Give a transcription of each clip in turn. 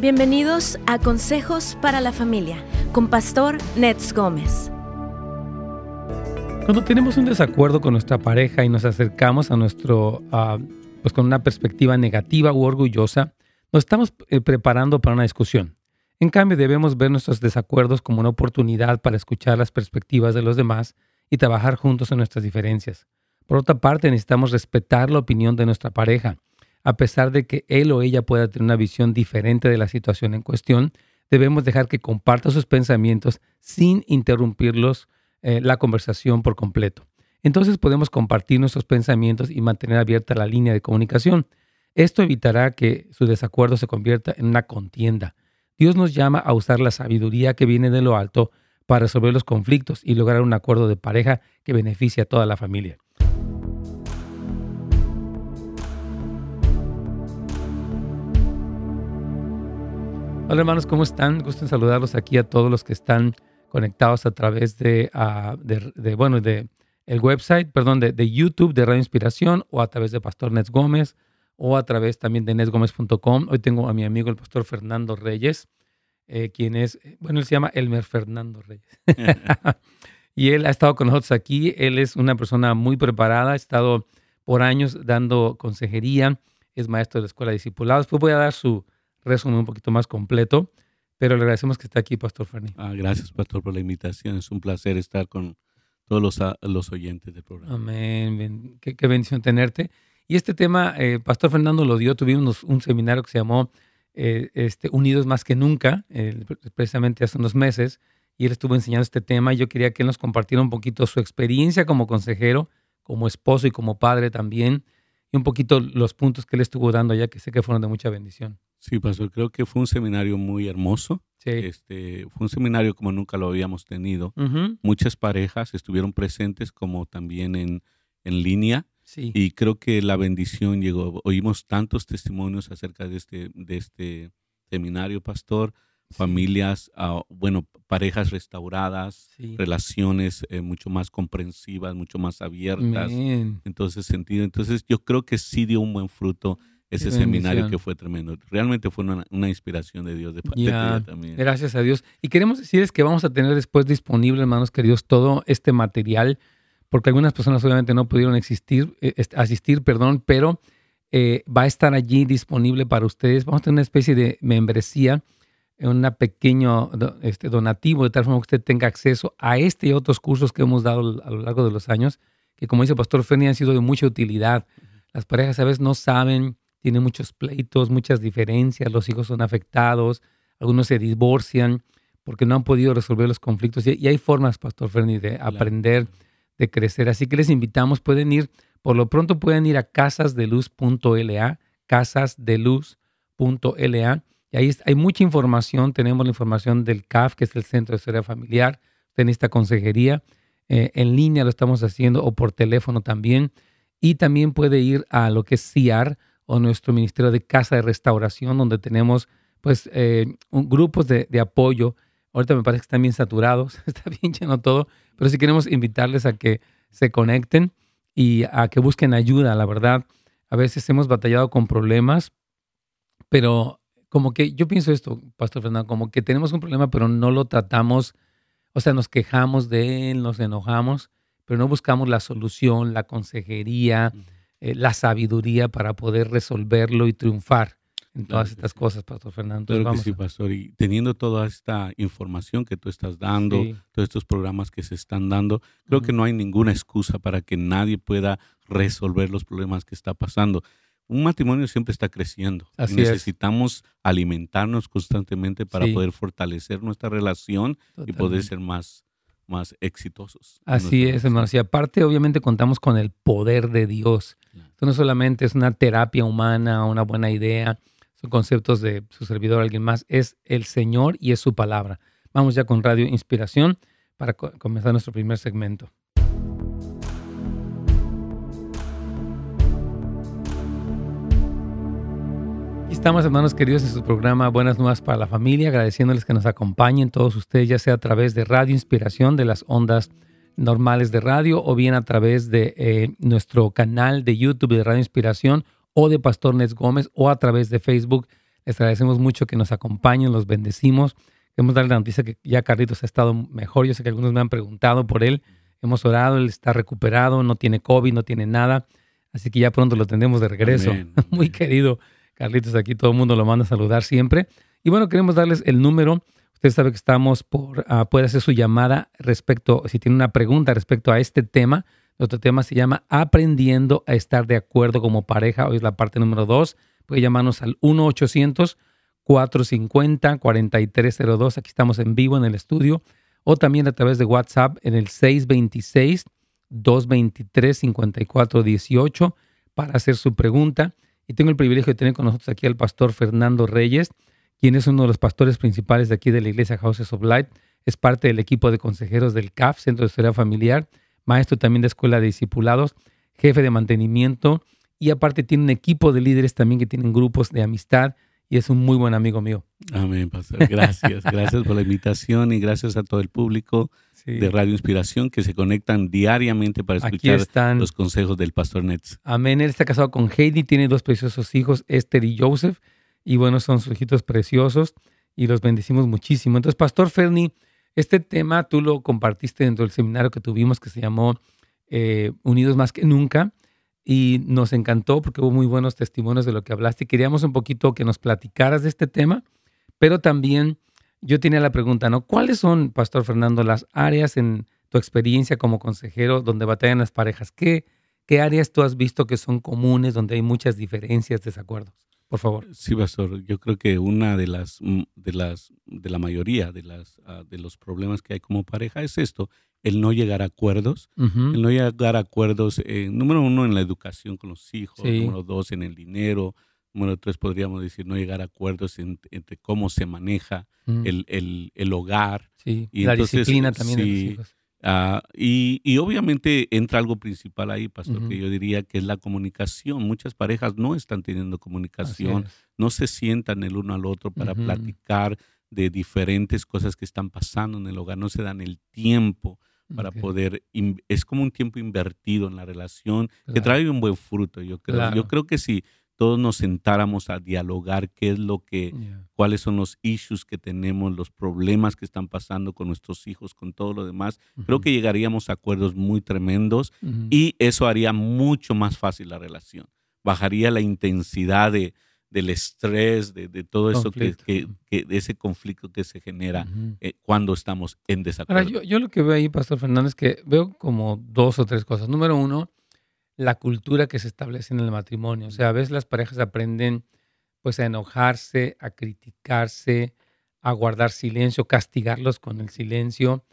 Bienvenidos a Consejos para la Familia con Pastor Nets Gómez. Cuando tenemos un desacuerdo con nuestra pareja y nos acercamos a nuestro, ah, pues con una perspectiva negativa u orgullosa, nos estamos eh, preparando para una discusión. En cambio, debemos ver nuestros desacuerdos como una oportunidad para escuchar las perspectivas de los demás y trabajar juntos en nuestras diferencias. Por otra parte, necesitamos respetar la opinión de nuestra pareja a pesar de que él o ella pueda tener una visión diferente de la situación en cuestión, debemos dejar que comparta sus pensamientos sin interrumpirlos eh, la conversación por completo. Entonces podemos compartir nuestros pensamientos y mantener abierta la línea de comunicación. Esto evitará que su desacuerdo se convierta en una contienda. Dios nos llama a usar la sabiduría que viene de lo alto para resolver los conflictos y lograr un acuerdo de pareja que beneficie a toda la familia. Hola hermanos, ¿cómo están? Gusto en saludarlos aquí a todos los que están conectados a través de, uh, de, bueno, de el website, perdón, de, de, YouTube de Radio Inspiración o a través de Pastor Nets Gómez o a través también de netsgomez.com. Hoy tengo a mi amigo el Pastor Fernando Reyes, eh, quien es, bueno, él se llama Elmer Fernando Reyes. y él ha estado con nosotros aquí. Él es una persona muy preparada, ha estado por años dando consejería, es maestro de la Escuela de Discipulados. Pues voy a dar su resumen un poquito más completo, pero le agradecemos que esté aquí, Pastor Ferni. Ah, gracias, Pastor, por la invitación. Es un placer estar con todos los, ah, los oyentes del programa. Amén. Qué, bendición tenerte. Y este tema, eh, Pastor Fernando lo dio, tuvimos un seminario que se llamó eh, este, Unidos más que nunca, eh, precisamente hace unos meses, y él estuvo enseñando este tema. Y yo quería que él nos compartiera un poquito su experiencia como consejero, como esposo y como padre también, y un poquito los puntos que él estuvo dando ya, que sé que fueron de mucha bendición. Sí, pastor, creo que fue un seminario muy hermoso. Sí. Este, fue un seminario como nunca lo habíamos tenido. Muchas parejas estuvieron presentes como también en, en línea. Sí. Y creo que la bendición llegó. Oímos tantos testimonios acerca de este, de este seminario, pastor. Familias, uh, bueno, parejas restauradas, relaciones eh, mucho más comprensivas, mucho más abiertas. Entonces, sentido. Entonces, yo creo que sí dio un buen fruto ese seminario que fue tremendo. Realmente fue una, inspiración de Dios de parte también. Gracias a Dios. Y queremos decirles que vamos a tener después disponible, hermanos queridos, todo este material, porque algunas personas obviamente no pudieron existir, eh, asistir, perdón, pero eh, va a estar allí disponible para ustedes. Vamos a tener una especie de membresía, un pequeño este, donativo, de tal forma que usted tenga acceso a este y otros cursos que hemos dado a lo largo de los años, que como dice el pastor Ferni, han sido de mucha utilidad. Las parejas a veces no saben tiene muchos pleitos, muchas diferencias, los hijos son afectados, algunos se divorcian porque no han podido resolver los conflictos. Y, hay formas, Pastor Ferni, de aprender, de crecer. Así que les invitamos, pueden ir, por lo pronto pueden ir a casasdeluz.la, casasdeluz.la. Y ahí hay mucha información. Tenemos la información del CAF, que es el Centro de Historia Familiar. en esta consejería. Eh, en línea lo estamos haciendo o por teléfono también. Y también puede ir a lo que es CIAR, o nuestro Ministerio de Casa de Restauración, donde tenemos pues eh, grupos de, apoyo. Ahorita me parece que están bien saturados, está bien lleno todo, pero sí queremos invitarles a que se conecten y a que busquen ayuda, la verdad. A veces hemos batallado con problemas, pero como que yo pienso esto, Pastor Fernando, como que tenemos un problema, pero no lo tratamos, o sea, nos quejamos de él, nos enojamos, pero no buscamos la solución, la consejería. Eh, la sabiduría para poder resolverlo y triunfar en todas estas cosas, Pastor Fernando. Claro que sí, Pastor. Y teniendo toda esta información que tú estás dando, todos estos programas que se están dando, creo que no hay ninguna excusa para que nadie pueda resolver los problemas que está pasando. Un matrimonio siempre está creciendo. Necesitamos alimentarnos constantemente para poder fortalecer nuestra relación y poder ser más más exitosos. Así es, hermanos. Y aparte, obviamente, contamos con el poder de Dios. Esto no solamente es una terapia humana, una buena idea, son conceptos de su servidor, alguien más, es el Señor y es su palabra. Vamos ya con Radio Inspiración para comenzar nuestro primer segmento. Estamos, hermanos queridos, en su programa Buenas Nuevas para la Familia, agradeciéndoles que nos acompañen todos ustedes, ya sea a través de Radio Inspiración, de las ondas normales de radio, o bien a través de eh, nuestro canal de YouTube de Radio Inspiración, o de Pastor Nes Gómez, o a través de Facebook. Les agradecemos mucho que nos acompañen, los bendecimos. Queremos darle la noticia que ya Carlitos ha estado mejor. Yo sé que algunos me han preguntado por él. Hemos orado, él está recuperado, no tiene COVID, no tiene nada. Así que ya pronto lo tendremos de regreso. Muy querido Carlitos, aquí todo el mundo lo manda a saludar siempre. Y bueno, queremos darles el número. Usted sabe que estamos por, uh, puede hacer su llamada respecto, si tiene una pregunta respecto a este tema. Otro tema se llama Aprendiendo a estar de acuerdo como pareja. Hoy es la parte número dos. Puede llamarnos al 1-800-450-4302. Aquí estamos en vivo en el estudio. O también a través de WhatsApp en el 626-223-5418 para hacer su pregunta. Y tengo el privilegio de tener con nosotros aquí al pastor Fernando Reyes, quien es uno de los pastores principales de aquí de la iglesia Houses of Light. Es parte del equipo de consejeros del CAF, Centro de Historia Familiar maestro también de escuela de discipulados, jefe de mantenimiento y aparte tiene un equipo de líderes también que tienen grupos de amistad y es un muy buen amigo mío. Amén, pastor. Gracias. gracias por la invitación y gracias a todo el público de Radio Inspiración que se conectan diariamente para escuchar los consejos del pastor Nets. Amén. Él está casado con Heidi, tiene dos preciosos hijos, Esther y Joseph, y bueno, son sus hijitos preciosos y los bendecimos muchísimo. Entonces, Pastor Ferni, este tema tú lo compartiste dentro del seminario que tuvimos que se llamó eh, Unidos más que nunca y nos encantó porque hubo muy buenos testimonios de lo que hablaste queríamos un poquito que nos platicaras de este tema, pero también yo tenía la pregunta, ¿no? ¿Cuáles son, Pastor Fernando, las áreas en tu experiencia como consejero donde batallan las parejas? ¿Qué, qué áreas tú has visto que son comunes, donde hay muchas diferencias, desacuerdos? por favor. Sí, pastor. Yo creo que una de las, mm, de las, de la mayoría de las, ah, de los problemas que hay como pareja es esto, el no llegar a acuerdos, el no llegar a acuerdos, eh, número uno en la educación con los hijos, número dos en el dinero, número tres podríamos decir no llegar a acuerdos entre cómo se maneja mm. el, el, hogar. Sí, y la disciplina también de los hijos. Ah, y, obviamente entra algo principal ahí, pastor, que yo diría que es la comunicación. Muchas parejas no están teniendo comunicación, no se sientan el uno al otro para platicar de diferentes cosas que están pasando en el hogar, no se dan el tiempo para poder, es como un tiempo invertido en la relación que trae un buen fruto, yo creo. Yo creo que si todos nos sentáramos a dialogar qué es lo que, cuáles son los issues que tenemos, los problemas que están pasando con nuestros hijos, con todo lo demás, creo que llegaríamos a acuerdos muy tremendos y eso haría mucho más fácil la relación. Bajaría la intensidad de, del estrés, de, todo eso que, que, de ese conflicto que se genera eh, cuando estamos en desacuerdo. yo, yo, lo que veo ahí, Pastor Fernández, que veo como dos o tres cosas. Número uno, la cultura que se establece en el matrimonio. O sea, a veces las parejas aprenden pues a enojarse, a criticarse, a guardar silencio, castigarlos con el silencio.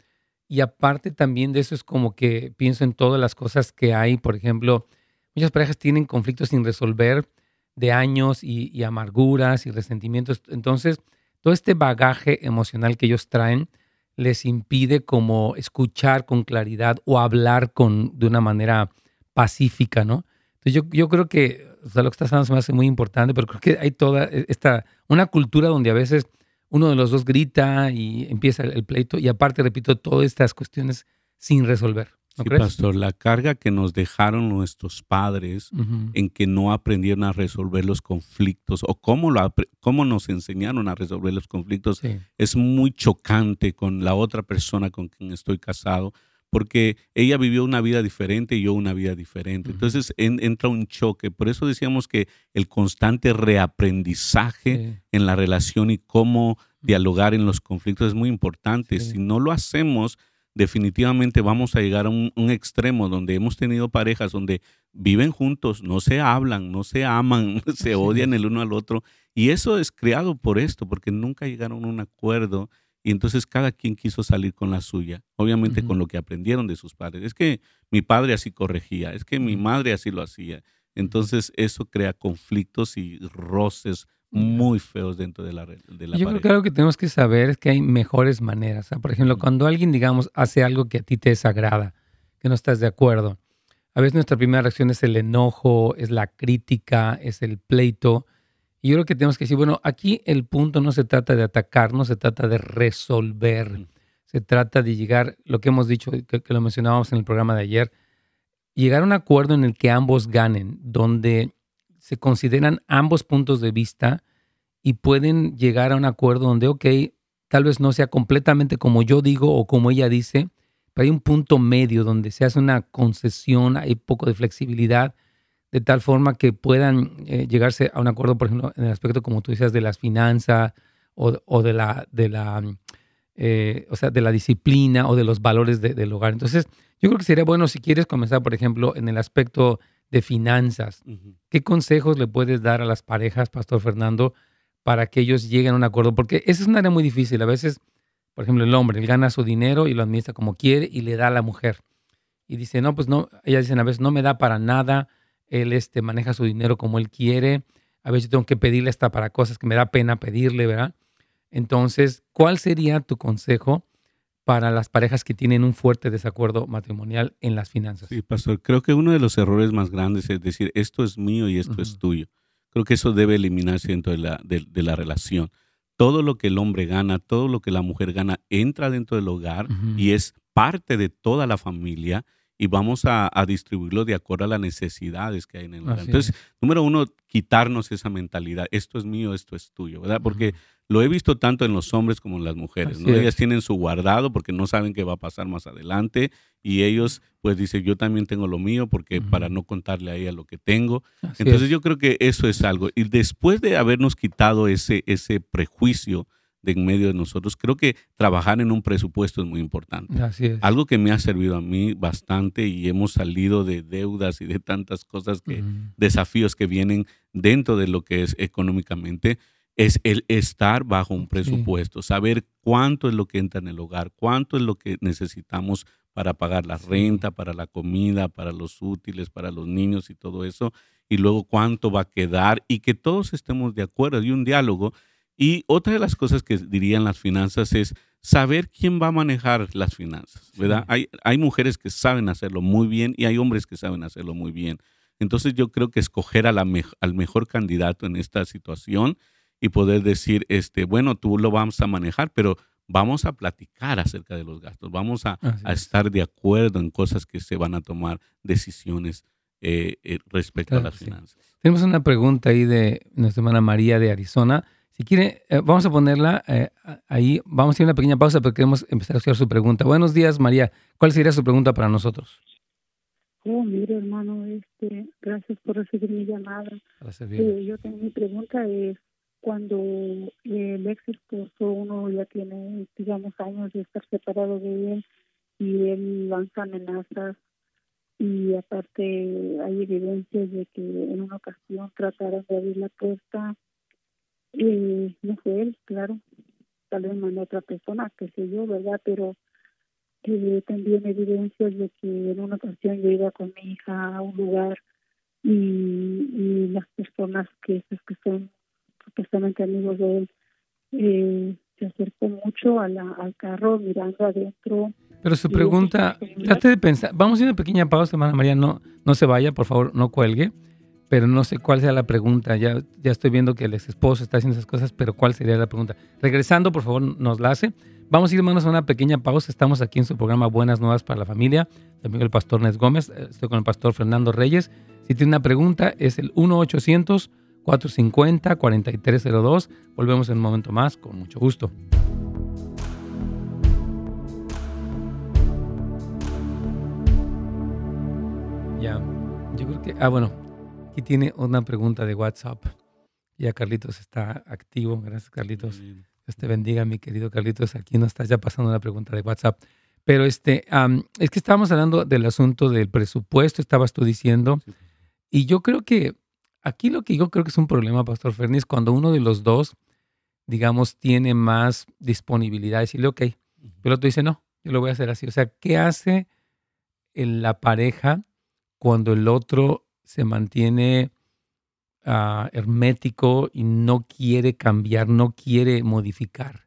Y aparte también de eso es como que pienso en todas las cosas que hay. Por ejemplo, muchas parejas tienen conflictos sin resolver de años y, y amarguras y resentimientos. Entonces, todo este bagaje emocional que ellos traen les impide como escuchar con claridad o hablar con, de una manera pacífica, ¿no? Entonces yo, yo creo que, o sea, lo que estás hablando se me hace muy importante, pero creo que hay toda e, esta, una cultura donde a veces uno de los dos grita y empieza el pleito y aparte, repito, todas estas cuestiones sin resolver. ¿no sí, pastor, la carga que nos dejaron nuestros padres en que no aprendieron a resolver los conflictos o cómo, lo, cómo nos enseñaron a resolver los conflictos es muy chocante con la otra persona con quien estoy casado porque ella vivió una vida diferente y yo una vida diferente. Entonces entra un choque. Por eso decíamos que el constante reaprendizaje en la relación y cómo dialogar en los conflictos es muy importante. Si no lo hacemos, definitivamente vamos a llegar a un, extremo donde hemos tenido parejas donde viven juntos, no se hablan, no se aman, se odian el uno al otro. Y eso es creado por esto, porque nunca llegaron a un acuerdo y entonces cada quien quiso salir con la suya, obviamente con lo que aprendieron de sus padres. Es que mi padre así corregía, es que mi madre así lo hacía. Entonces eso crea conflictos y roces muy feos dentro de la, de la Yo creo que algo que tenemos que saber es que hay mejores maneras. Por ejemplo, cuando alguien, digamos, hace algo que a ti te desagrada, que no estás de acuerdo, a veces nuestra primera reacción es el enojo, es la crítica, es el pleito. Y yo creo que tenemos que decir, bueno, aquí el punto no se trata de atacar, no se trata de resolver, se trata de llegar, lo que hemos dicho, que, lo mencionábamos en el programa de ayer, llegar a un acuerdo en el que ambos ganen, donde se consideran ambos puntos de vista y pueden llegar a un acuerdo donde, ok, tal vez no sea completamente como yo digo o como ella dice, pero hay un punto medio donde se hace una concesión, hay poco de flexibilidad, de tal forma que puedan eh, llegarse a un acuerdo, por ejemplo, en el aspecto, como tú decías, de las finanzas o, de la, de la eh, o sea, de la disciplina o de los valores del hogar. Entonces, yo creo que sería bueno si quieres comenzar, por ejemplo, en el aspecto de finanzas. ¿Qué consejos le puedes dar a las parejas, Pastor Fernando, para que ellos lleguen a un acuerdo? Porque esa es una área muy difícil. A veces, por ejemplo, el hombre, él gana su dinero y lo administra como quiere y le da a la mujer. Y dice, no, pues no, ellas dicen a veces, no me da para nada, él este, maneja su dinero como él quiere, a veces tengo que pedirle hasta para cosas que me da pena pedirle, ¿verdad? Entonces, ¿cuál sería tu consejo para las parejas que tienen un fuerte desacuerdo matrimonial en las finanzas? Sí, pastor, creo que uno de los errores más grandes es decir, esto es mío y esto es tuyo. Creo que eso debe eliminarse dentro de la, de, la relación. Todo lo que el hombre gana, todo lo que la mujer gana, entra dentro del hogar y es parte de toda la familia y vamos a, distribuirlo de acuerdo a las necesidades que hay en el hogar. Entonces, número uno, quitarnos esa mentalidad, esto es mío, esto es tuyo, ¿verdad? Porque lo he visto tanto en los hombres como en las mujeres, ¿no? Ellas tienen su guardado porque no saben qué va a pasar más adelante y ellos pues dicen, yo también tengo lo mío porque para no contarle a ella lo que tengo. Entonces yo creo que eso es algo. Y después de habernos quitado ese, ese prejuicio, de en medio de nosotros. Creo que trabajar en un presupuesto es muy importante. Así es. Algo que me ha servido a mí bastante y hemos salido de deudas y de tantas cosas que, desafíos que vienen dentro de lo que es económicamente, es el estar bajo un presupuesto, saber cuánto es lo que entra en el hogar, cuánto es lo que necesitamos para pagar la renta, para la comida, para los útiles, para los niños y todo eso, y luego cuánto va a quedar y que todos estemos de acuerdo y un diálogo y otra de las cosas que dirían las finanzas es saber quién va a manejar las finanzas, ¿verdad? Hay, hay mujeres que saben hacerlo muy bien y hay hombres que saben hacerlo muy bien. Entonces yo creo que escoger a la al mejor candidato en esta situación y poder decir, este, bueno, tú lo vamos a manejar, pero vamos a platicar acerca de los gastos, vamos a, estar de acuerdo en cosas que se van a tomar decisiones eh, eh, respecto a las finanzas. Tenemos una pregunta ahí de nuestra hermana María de Arizona. Si quiere, eh, vamos a ponerla eh, ahí. Vamos a hacer una pequeña pausa porque queremos empezar a hacer su pregunta. Buenos días, María. ¿Cuál sería su pregunta para nosotros? Oh, mire, hermano, este, gracias por recibir mi llamada. Eh, yo tengo mi pregunta es cuando el ex esposo uno ya tiene, digamos, años de estar separado de él y él lanza amenazas y aparte hay evidencias de que en una ocasión trataron de abrir la puerta y no fue él, claro, tal vez mandó otra persona, que sé yo, ¿verdad? Pero eh, también evidencias de que en una ocasión yo iba con mi hija a un lugar y, y las personas que, pues, que son supuestamente amigos de él eh, se acercó mucho a la, al carro mirando adentro. Pero su pregunta, trate de pensar, vamos a ir a una pequeña pausa, hermana María, no, no se vaya, por favor, no cuelgue pero no sé cuál sea la pregunta. Ya, ya estoy viendo que el ex esposo está haciendo esas cosas, pero ¿cuál sería la pregunta? Regresando, por favor, nos la hace. Vamos a ir, hermanos, a una pequeña pausa. Estamos aquí en su programa Buenas Nuevas para la Familia. También el pastor Nes Gómez. Eh, estoy con el pastor Fernando Reyes. Si tiene una pregunta, es el 1-800-450-4302. Volvemos en un momento más, con mucho gusto. Ya, yo creo que. Ah, bueno, Aquí tiene una pregunta de WhatsApp. Ya Carlitos está activo. Gracias, Carlitos. Dios te bendiga, mi querido Carlitos. Aquí nos estás ya pasando una pregunta de WhatsApp. Pero este, es que estábamos hablando del asunto del presupuesto, estabas tú diciendo. Y yo creo que aquí lo que yo creo que es un problema, Pastor Fernández, cuando uno de los dos, digamos, tiene más disponibilidad, decirle, ok, pero el otro dice, no, yo lo voy a hacer así. O sea, ¿qué hace la pareja cuando el otro se mantiene ah, hermético y no quiere cambiar, no quiere modificar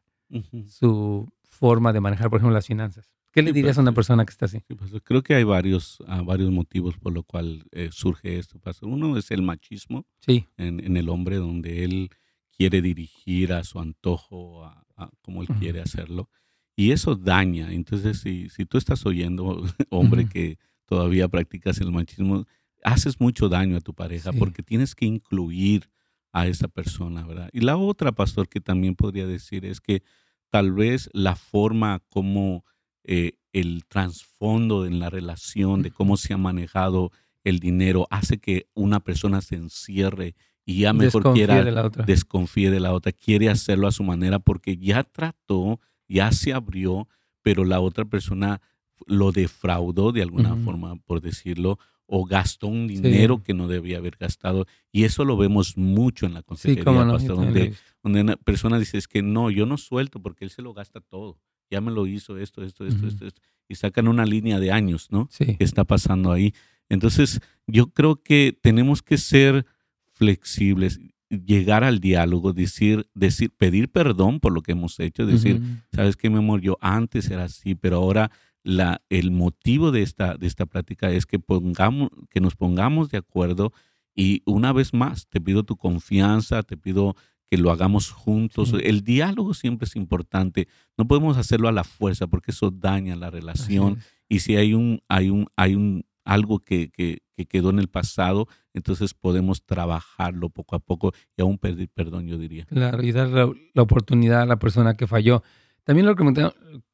su forma de manejar, por ejemplo, las finanzas. ¿Qué le dirías a una persona que está así? Pues, creo que hay varios, ah, varios motivos por lo cual eh, surge esto. Uno es el machismo en, el hombre, donde él quiere dirigir a su antojo, a, como él quiere hacerlo. Y eso daña. Entonces, si, si tú estás oyendo, hombre, que todavía practicas el machismo, haces mucho daño a tu pareja porque tienes que incluir a esa persona, ¿verdad? Y la otra, pastor, que también podría decir es que tal vez la forma como eh, el trasfondo en la relación, de cómo se ha manejado el dinero, hace que una persona se encierre y ya mejor quiera de la otra. desconfíe de la otra, quiere hacerlo a su manera porque ya trató, ya se abrió, pero la otra persona lo defraudó de alguna forma, por decirlo, o gastó un dinero que no debía haber gastado. Y eso lo vemos mucho en la consejería, donde, donde una persona dice, es que no, yo no suelto porque él se lo gasta todo. Ya me lo hizo esto, esto, esto, esto, esto. Y sacan una línea de años, ¿no? Sí. Que está pasando ahí. Entonces, yo creo que tenemos que ser flexibles, llegar al diálogo, decir, decir, pedir perdón por lo que hemos hecho, decir, sabes qué, mi amor, yo antes era así, pero ahora la, el motivo de esta, de esta plática es que, pongamos, que nos pongamos de acuerdo y una vez más te pido tu confianza, te pido que lo hagamos juntos. El diálogo siempre es importante. No podemos hacerlo a la fuerza porque eso daña la relación. Y si hay un, hay un, hay un algo que, que, que, quedó en el pasado, entonces podemos trabajarlo poco a poco y aún pedir perdón, yo diría. Claro, y dar la oportunidad a la persona que falló. También lo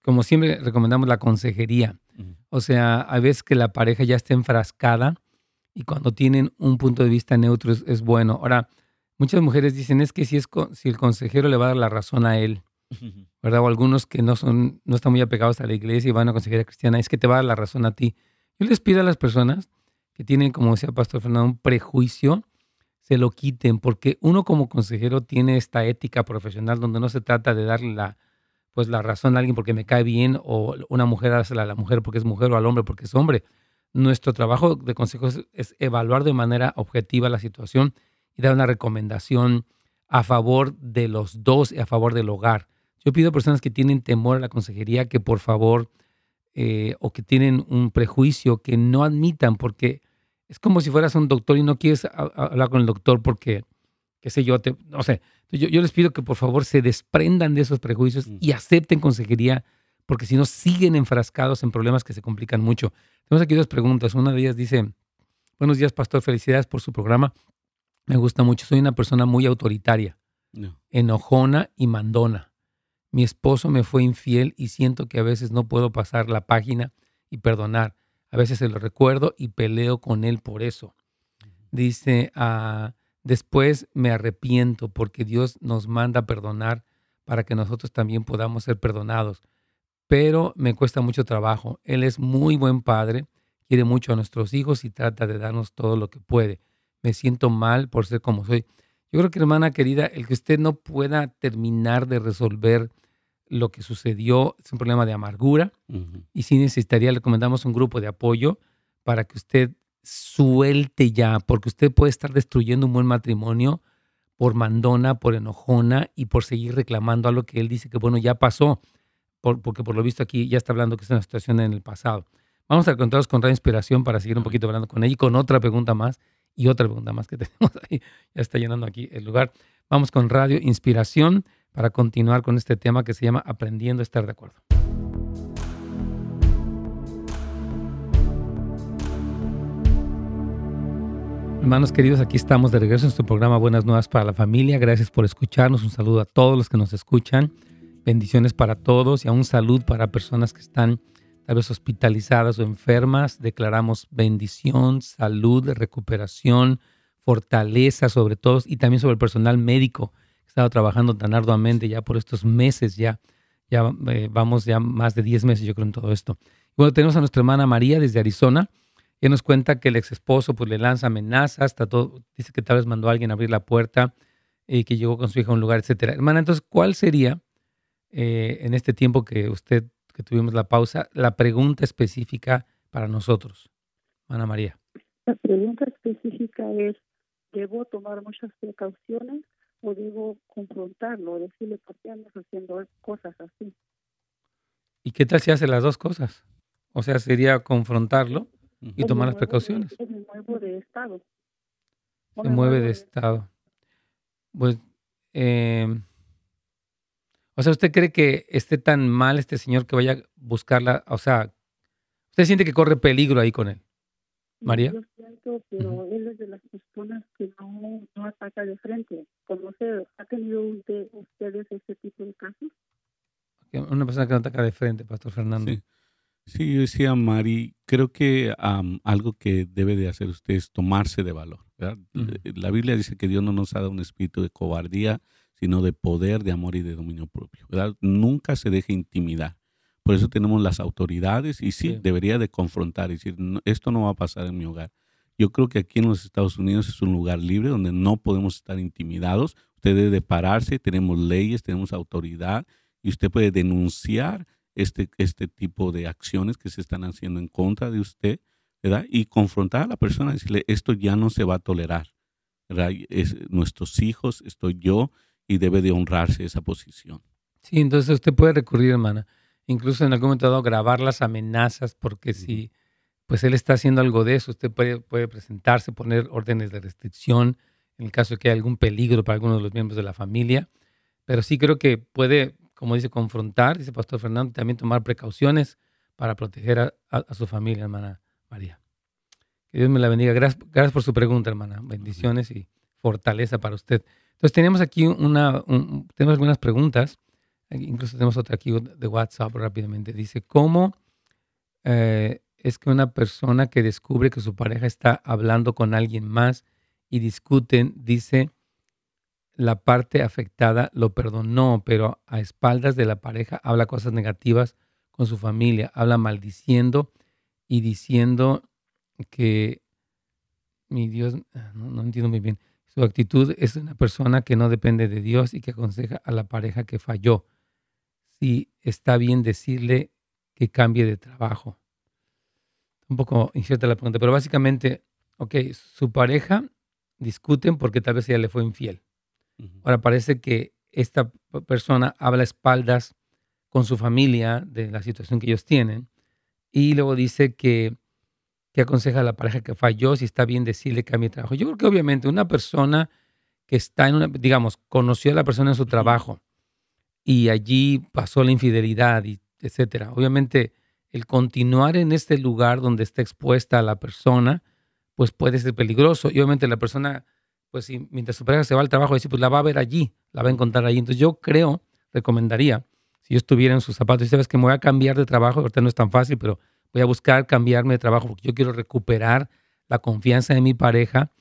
como siempre recomendamos la consejería. O sea, a veces que la pareja ya está enfrascada y cuando tienen un punto de vista neutro es, bueno. Ahora, muchas mujeres dicen es que si, es, si el consejero le va a dar la razón a él, ¿verdad? O algunos que no, son, no están muy apegados a la iglesia y van a consejería cristiana, es que te va a dar la razón a ti. Yo les pido a las personas que tienen, como decía Pastor Fernando, un prejuicio, se lo quiten, porque uno como consejero tiene esta ética profesional donde no se trata de darle la, pues la razón a alguien porque me cae bien o una mujer hace a la mujer porque es mujer o al hombre porque es hombre. Nuestro trabajo de consejo es, evaluar de manera objetiva la situación y dar una recomendación a favor de los dos y a favor del hogar. Yo pido a personas que tienen temor a la consejería que por favor eh, o que tienen un prejuicio que no admitan porque es como si fueras un doctor y no quieres hablar con el doctor porque, qué sé yo, te, no sé, yo, les pido que por favor se desprendan de esos prejuicios mm. y acepten consejería, porque si no siguen enfrascados en problemas que se complican mucho. Tenemos aquí dos preguntas. Una de ellas dice, buenos días, pastor, felicidades por su programa. Me gusta mucho, soy una persona muy autoritaria, enojona y mandona. Mi esposo me fue infiel y siento que a veces no puedo pasar la página y perdonar. A veces se lo recuerdo y peleo con él por eso. Dice, a... Después me arrepiento porque Dios nos manda a perdonar para que nosotros también podamos ser perdonados. Pero me cuesta mucho trabajo. Él es muy buen padre, quiere mucho a nuestros hijos y trata de darnos todo lo que puede. Me siento mal por ser como soy. Yo creo que, hermana querida, el que usted no pueda terminar de resolver lo que sucedió es un problema de amargura y sí necesitaría, le recomendamos un grupo de apoyo para que usted suelte ya, porque usted puede estar destruyendo un buen matrimonio por mandona, por enojona y por seguir reclamando algo que él dice que, bueno, ya pasó, porque por lo visto aquí ya está hablando que es una situación en el pasado. Vamos a encontrarnos con Radio Inspiración para seguir un poquito hablando con ella y con otra pregunta más y otra pregunta más que tenemos ahí. Ya está llenando aquí el lugar. Vamos con Radio Inspiración para continuar con este tema que se llama Aprendiendo a estar de acuerdo. Hermanos queridos, aquí estamos de regreso en nuestro programa Buenas Nuevas para la Familia. Gracias por escucharnos. Un saludo a todos los que nos escuchan. Bendiciones para todos y a un salud para personas que están tal vez hospitalizadas o enfermas. Declaramos bendición, salud, recuperación, fortaleza sobre todos y también sobre el personal médico que ha estado trabajando tan arduamente ya por estos meses ya. Ya eh, vamos ya más de 10 meses yo creo en todo esto. bueno, tenemos a nuestra hermana María desde Arizona. Ella nos cuenta que el ex esposo pues, le lanza amenazas, todo, dice que tal vez mandó a alguien a abrir la puerta y que llegó con su hija a un lugar, etcétera. Hermana, entonces, ¿cuál sería eh, en este tiempo que usted, que tuvimos la pausa, la pregunta específica para nosotros? Ana María. La pregunta específica es, ¿debo tomar muchas precauciones o debo confrontarlo, decirle por qué andas haciendo cosas así? ¿Y qué tal si hace las dos cosas? O sea, sería confrontarlo y tomar las precauciones. Se mueve de estado. Se mueve de estado. Pues, eh, o sea, ¿usted cree que esté tan mal este señor que vaya a buscarla? O sea, ¿usted siente que corre peligro ahí con él? María. Yo siento pero él es de las personas que no, no ataca de frente. ¿Conoce, ¿Ha tenido usted, ustedes este tipo de casos? Una persona que no ataca de frente, Pastor Fernando. Sí. Sí, yo decía, Mari, creo que algo que debe de hacer usted es tomarse de valor. La Biblia dice que Dios no nos ha dado un espíritu de cobardía, sino de poder, de amor y de dominio propio. ¿verdad? Nunca se deje intimidar. Por eso tenemos las autoridades y sí, debería de confrontar y decir, esto no va a pasar en mi hogar. Yo creo que aquí en los Estados Unidos es un lugar libre donde no podemos estar intimidados. Usted debe de pararse, tenemos leyes, tenemos autoridad y usted puede denunciar este, este tipo de acciones que se están haciendo en contra de usted, ¿verdad? Y confrontar a la persona, decirle, esto ya no se va a tolerar, ¿verdad? Es, nuestros hijos, estoy yo, y debe de honrarse esa posición. Sí, entonces usted puede recurrir, hermana, incluso en algún momento dado grabar las amenazas, porque si pues él está haciendo algo de eso, usted puede, puede presentarse, poner órdenes de restricción en el caso de que haya algún peligro para alguno de los miembros de la familia, pero sí creo que puede como dice, confrontar, dice Pastor Fernando, también tomar precauciones para proteger a, su familia, hermana María. Que Dios me la bendiga. Gracias, gracias por su pregunta, hermana. Bendiciones y fortaleza para usted. Entonces, tenemos aquí una, tenemos algunas preguntas. Incluso tenemos otra aquí de WhatsApp rápidamente. Dice, ¿cómo eh, es que una persona que descubre que su pareja está hablando con alguien más y discuten, dice, la parte afectada lo perdonó, pero a espaldas de la pareja habla cosas negativas con su familia, habla maldiciendo y diciendo que mi Dios, ah, no, entiendo muy bien, su actitud es una persona que no depende de Dios y que aconseja a la pareja que falló. Si está bien decirle que cambie de trabajo. Un poco incierta la pregunta, pero básicamente, ok, su pareja discuten porque tal vez ella le fue infiel Ahora parece que esta persona habla espaldas con su familia de la situación que ellos tienen y luego dice que, que aconseja a la pareja que falló si está bien decirle que cambie trabajo. Yo creo que obviamente una persona que está en una, digamos, conoció a la persona en su trabajo y allí pasó la infidelidad, y etcétera. Obviamente el continuar en este lugar donde está expuesta a la persona, pues puede ser peligroso. Y obviamente la persona pues mientras su pareja se va al trabajo, pues la va a ver allí, la va a encontrar allí. Entonces yo creo, recomendaría, si yo estuviera en sus zapatos y sabes que me voy a cambiar de trabajo, ahorita no es tan fácil, pero voy a buscar cambiarme de trabajo porque yo quiero recuperar la confianza de mi pareja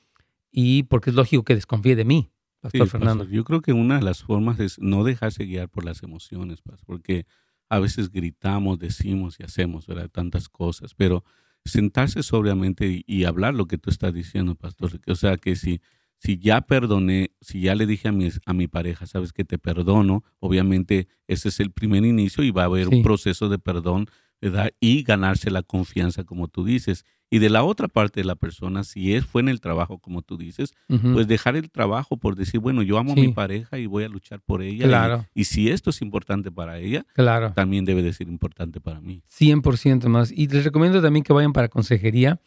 y porque es lógico que desconfíe de mí, Pastor Fernando. yo creo que una de las formas es no dejarse guiar por las emociones, porque a veces gritamos, decimos y hacemos ¿verdad? tantas cosas, pero sentarse sobriamente y, y, hablar lo que tú estás diciendo, pastor. O sea, que si si ya perdoné, si ya le dije a mi, a mi pareja, sabes que te perdono, obviamente ese es el primer inicio y va a haber un proceso de perdón, ¿verdad? Y ganarse la confianza, como tú dices. Y de la otra parte de la persona, si es, fue en el trabajo, como tú dices, pues dejar el trabajo por decir, bueno, yo amo a mi pareja y voy a luchar por ella. Claro. Y, si esto es importante para ella, claro. también debe de ser importante para mí. 100% más. Y les recomiendo también que vayan para consejería,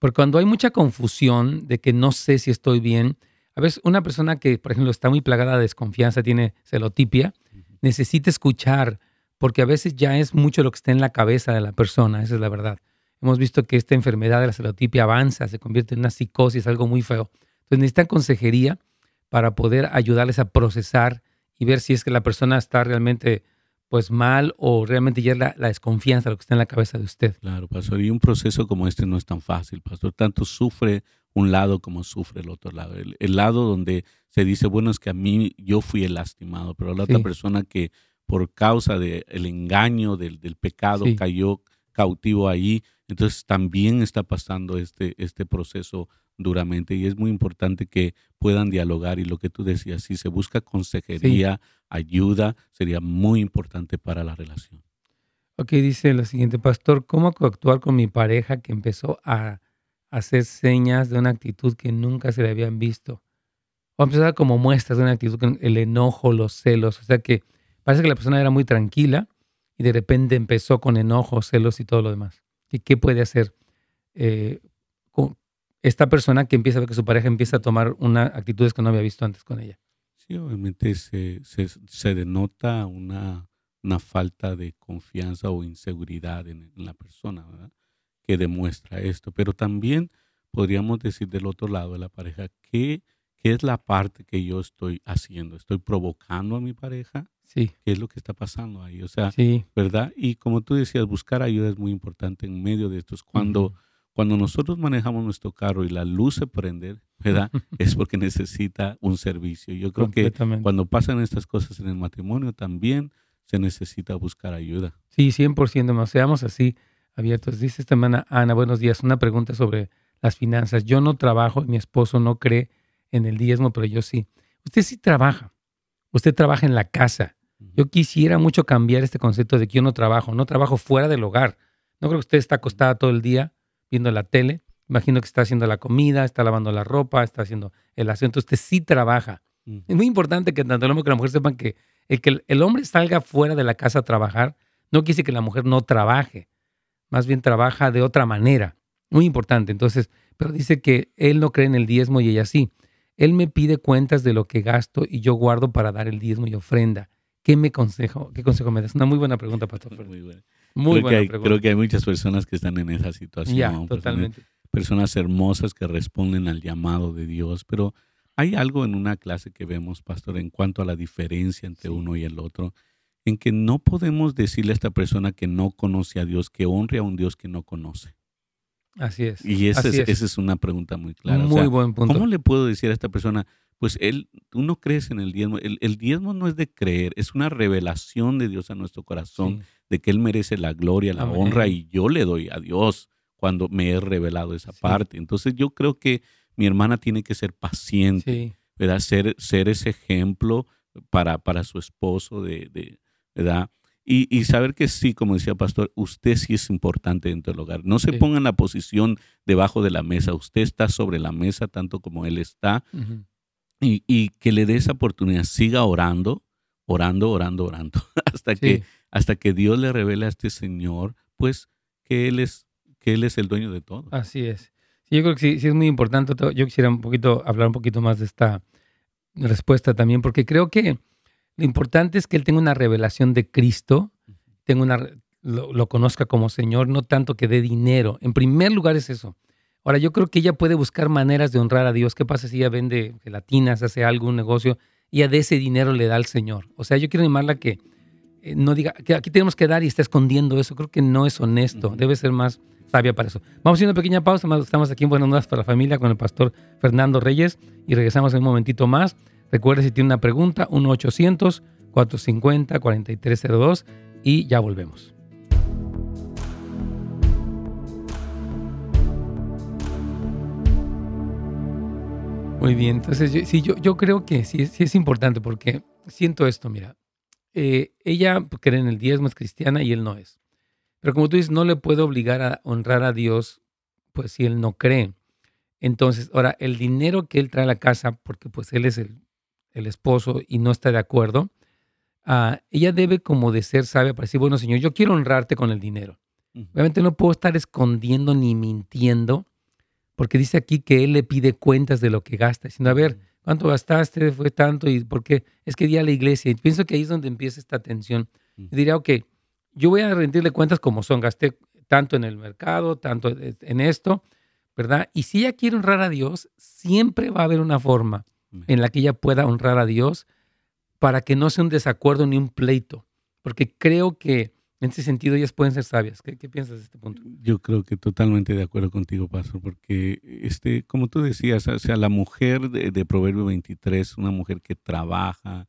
porque cuando hay mucha confusión de que no sé si estoy bien, a veces una persona que, por ejemplo, está muy plagada de desconfianza, tiene celotipia, necesita escuchar, porque a veces ya es mucho lo que está en la cabeza de la persona, esa es la verdad hemos visto que esta enfermedad de la celotipia avanza, se convierte en una psicosis, algo muy feo. Entonces necesitan consejería para poder ayudarles a procesar y ver si es que la persona está realmente pues mal o realmente ya es la, desconfianza lo que está en la cabeza de usted. Claro, pastor. Y un proceso como este no es tan fácil, pastor. Tanto sufre un lado como sufre el otro lado. El, lado donde se dice, bueno, es que a mí yo fui el lastimado, pero la otra persona que por causa del engaño, del, pecado, cayó cautivo ahí, entonces también está pasando este, este proceso duramente y es muy importante que puedan dialogar y lo que tú decías, si se busca consejería, ayuda, sería muy importante para la relación. Ok, dice lo siguiente, pastor, ¿cómo actuar con mi pareja que empezó a hacer señas de una actitud que nunca se le habían visto? O empezar como muestras de una actitud, el enojo, los celos, o sea que parece que la persona era muy tranquila y de repente empezó con enojo, celos y todo lo demás qué puede hacer eh, esta persona que empieza a ver que su pareja empieza a tomar una actitudes que no había visto antes con ella. Sí, obviamente se, se, denota una, una, falta de confianza o inseguridad en, la persona que demuestra esto, pero también podríamos decir del otro lado de la pareja, ¿qué, qué es la parte que yo estoy haciendo? ¿Estoy provocando a mi pareja? Sí. ¿Qué es lo que está pasando ahí? O sea, sí. ¿verdad? Y como tú decías, buscar ayuda es muy importante en medio de esto. Cuando, cuando nosotros manejamos nuestro carro y la luz se prende, ¿verdad? es porque necesita un servicio. Yo creo que cuando pasan estas cosas en el matrimonio también se necesita buscar ayuda. Sí, 100%, más seamos así abiertos. Dice esta semana Ana, buenos días, una pregunta sobre las finanzas. Yo no trabajo, mi esposo no cree en el diezmo, pero yo sí. Usted sí trabaja, usted trabaja en la casa. Yo quisiera mucho cambiar este concepto de que yo no trabajo, no trabajo fuera del hogar. No creo que usted está acostada todo el día viendo la tele. Imagino que está haciendo la comida, está lavando la ropa, está haciendo el asiento. Usted sí trabaja. Es muy importante que tanto el hombre como la mujer sepan que el que el hombre salga fuera de la casa a trabajar no quiere decir que la mujer no trabaje. Más bien trabaja de otra manera. Muy importante. Entonces, pero dice que él no cree en el diezmo y ella sí. Él me pide cuentas de lo que gasto y yo guardo para dar el diezmo y ofrenda. ¿Qué me consejo? ¿Qué consejo me das? Una muy buena pregunta, Pastor. Muy buena. Muy creo buena que hay, pregunta. Creo que hay muchas personas que están en esa situación. Ya, totalmente. Personas hermosas que responden al llamado de Dios, pero hay algo en una clase que vemos, pastor, en cuanto a la diferencia entre uno y el otro, en que no podemos decirle a esta persona que no conoce a Dios, que honre a un Dios que no conoce. Así es. Y esa, es, una pregunta muy clara. Muy buen punto. ¿Cómo le puedo decir a esta persona, pues él, tú no crees en el diezmo? El, diezmo no es de creer, es una revelación de Dios a nuestro corazón, de que Él merece la gloria, la honra, y yo le doy a Dios cuando me he revelado esa parte. Entonces yo creo que mi hermana tiene que ser paciente, ¿verdad? Ser, ser ese ejemplo para, para su esposo, de, ¿verdad? Y, saber que sí, como decía Pastor, usted sí es importante dentro del hogar. No se ponga en la posición debajo de la mesa, usted está sobre la mesa tanto como él está. y, que le dé esa oportunidad, siga orando, orando, orando, orando, hasta, que, hasta que Dios le revele a este Señor, pues que Él es, que él es el dueño de todo. Así es yo creo que sí, sí es muy importante. Yo quisiera un poquito hablar un poquito más de esta respuesta también, porque creo que lo importante es que él tenga una revelación de Cristo, tenga una, lo, conozca como Señor, no tanto que dé dinero. En primer lugar es eso. Ahora, yo creo que ella puede buscar maneras de honrar a Dios. ¿Qué pasa si ella vende gelatinas, hace algo, un negocio, y a de ese dinero le da al Señor? O sea, yo quiero animarla que eh, no diga que aquí tenemos que dar y está escondiendo eso. Creo que no es honesto. Debe ser más sabia para eso. Vamos a hacer una pequeña pausa. Estamos aquí en Buenas Nuevas para la Familia con el pastor Fernando Reyes y regresamos en un momentito más. Recuerde si tiene una pregunta, 1-800-450-4302 y ya volvemos. Muy bien, entonces yo, sí, yo, yo creo que sí, sí es importante porque siento esto, mira, eh, ella cree en el diezmo, es cristiana y él no es. Pero como tú dices, no le puede obligar a honrar a Dios, pues si él no cree. Entonces, ahora, el dinero que él trae a la casa, porque pues él es el, esposo y no está de acuerdo, ah, ella debe como de ser sabia para decir, bueno, Señor, yo quiero honrarte con el dinero. Obviamente no puedo estar escondiendo ni mintiendo, porque dice aquí que él le pide cuentas de lo que gasta, diciendo, a ver, ¿cuánto gastaste? ¿Fue tanto? ¿Y por qué? Es que di a la iglesia. Y pienso que ahí es donde empieza esta tensión. Y diría, ok, yo voy a rendirle cuentas como son, gasté tanto en el mercado, tanto en esto, ¿verdad? Y si ella quiere honrar a Dios, siempre va a haber una forma en la que ella pueda honrar a Dios para que no sea un desacuerdo ni un pleito, porque creo que en ese sentido ellas pueden ser sabias. ¿Qué, piensas de este punto? Yo creo que totalmente de acuerdo contigo, Pastor, porque este, como tú decías, o sea, la mujer de, de Proverbio 23, una mujer que trabaja,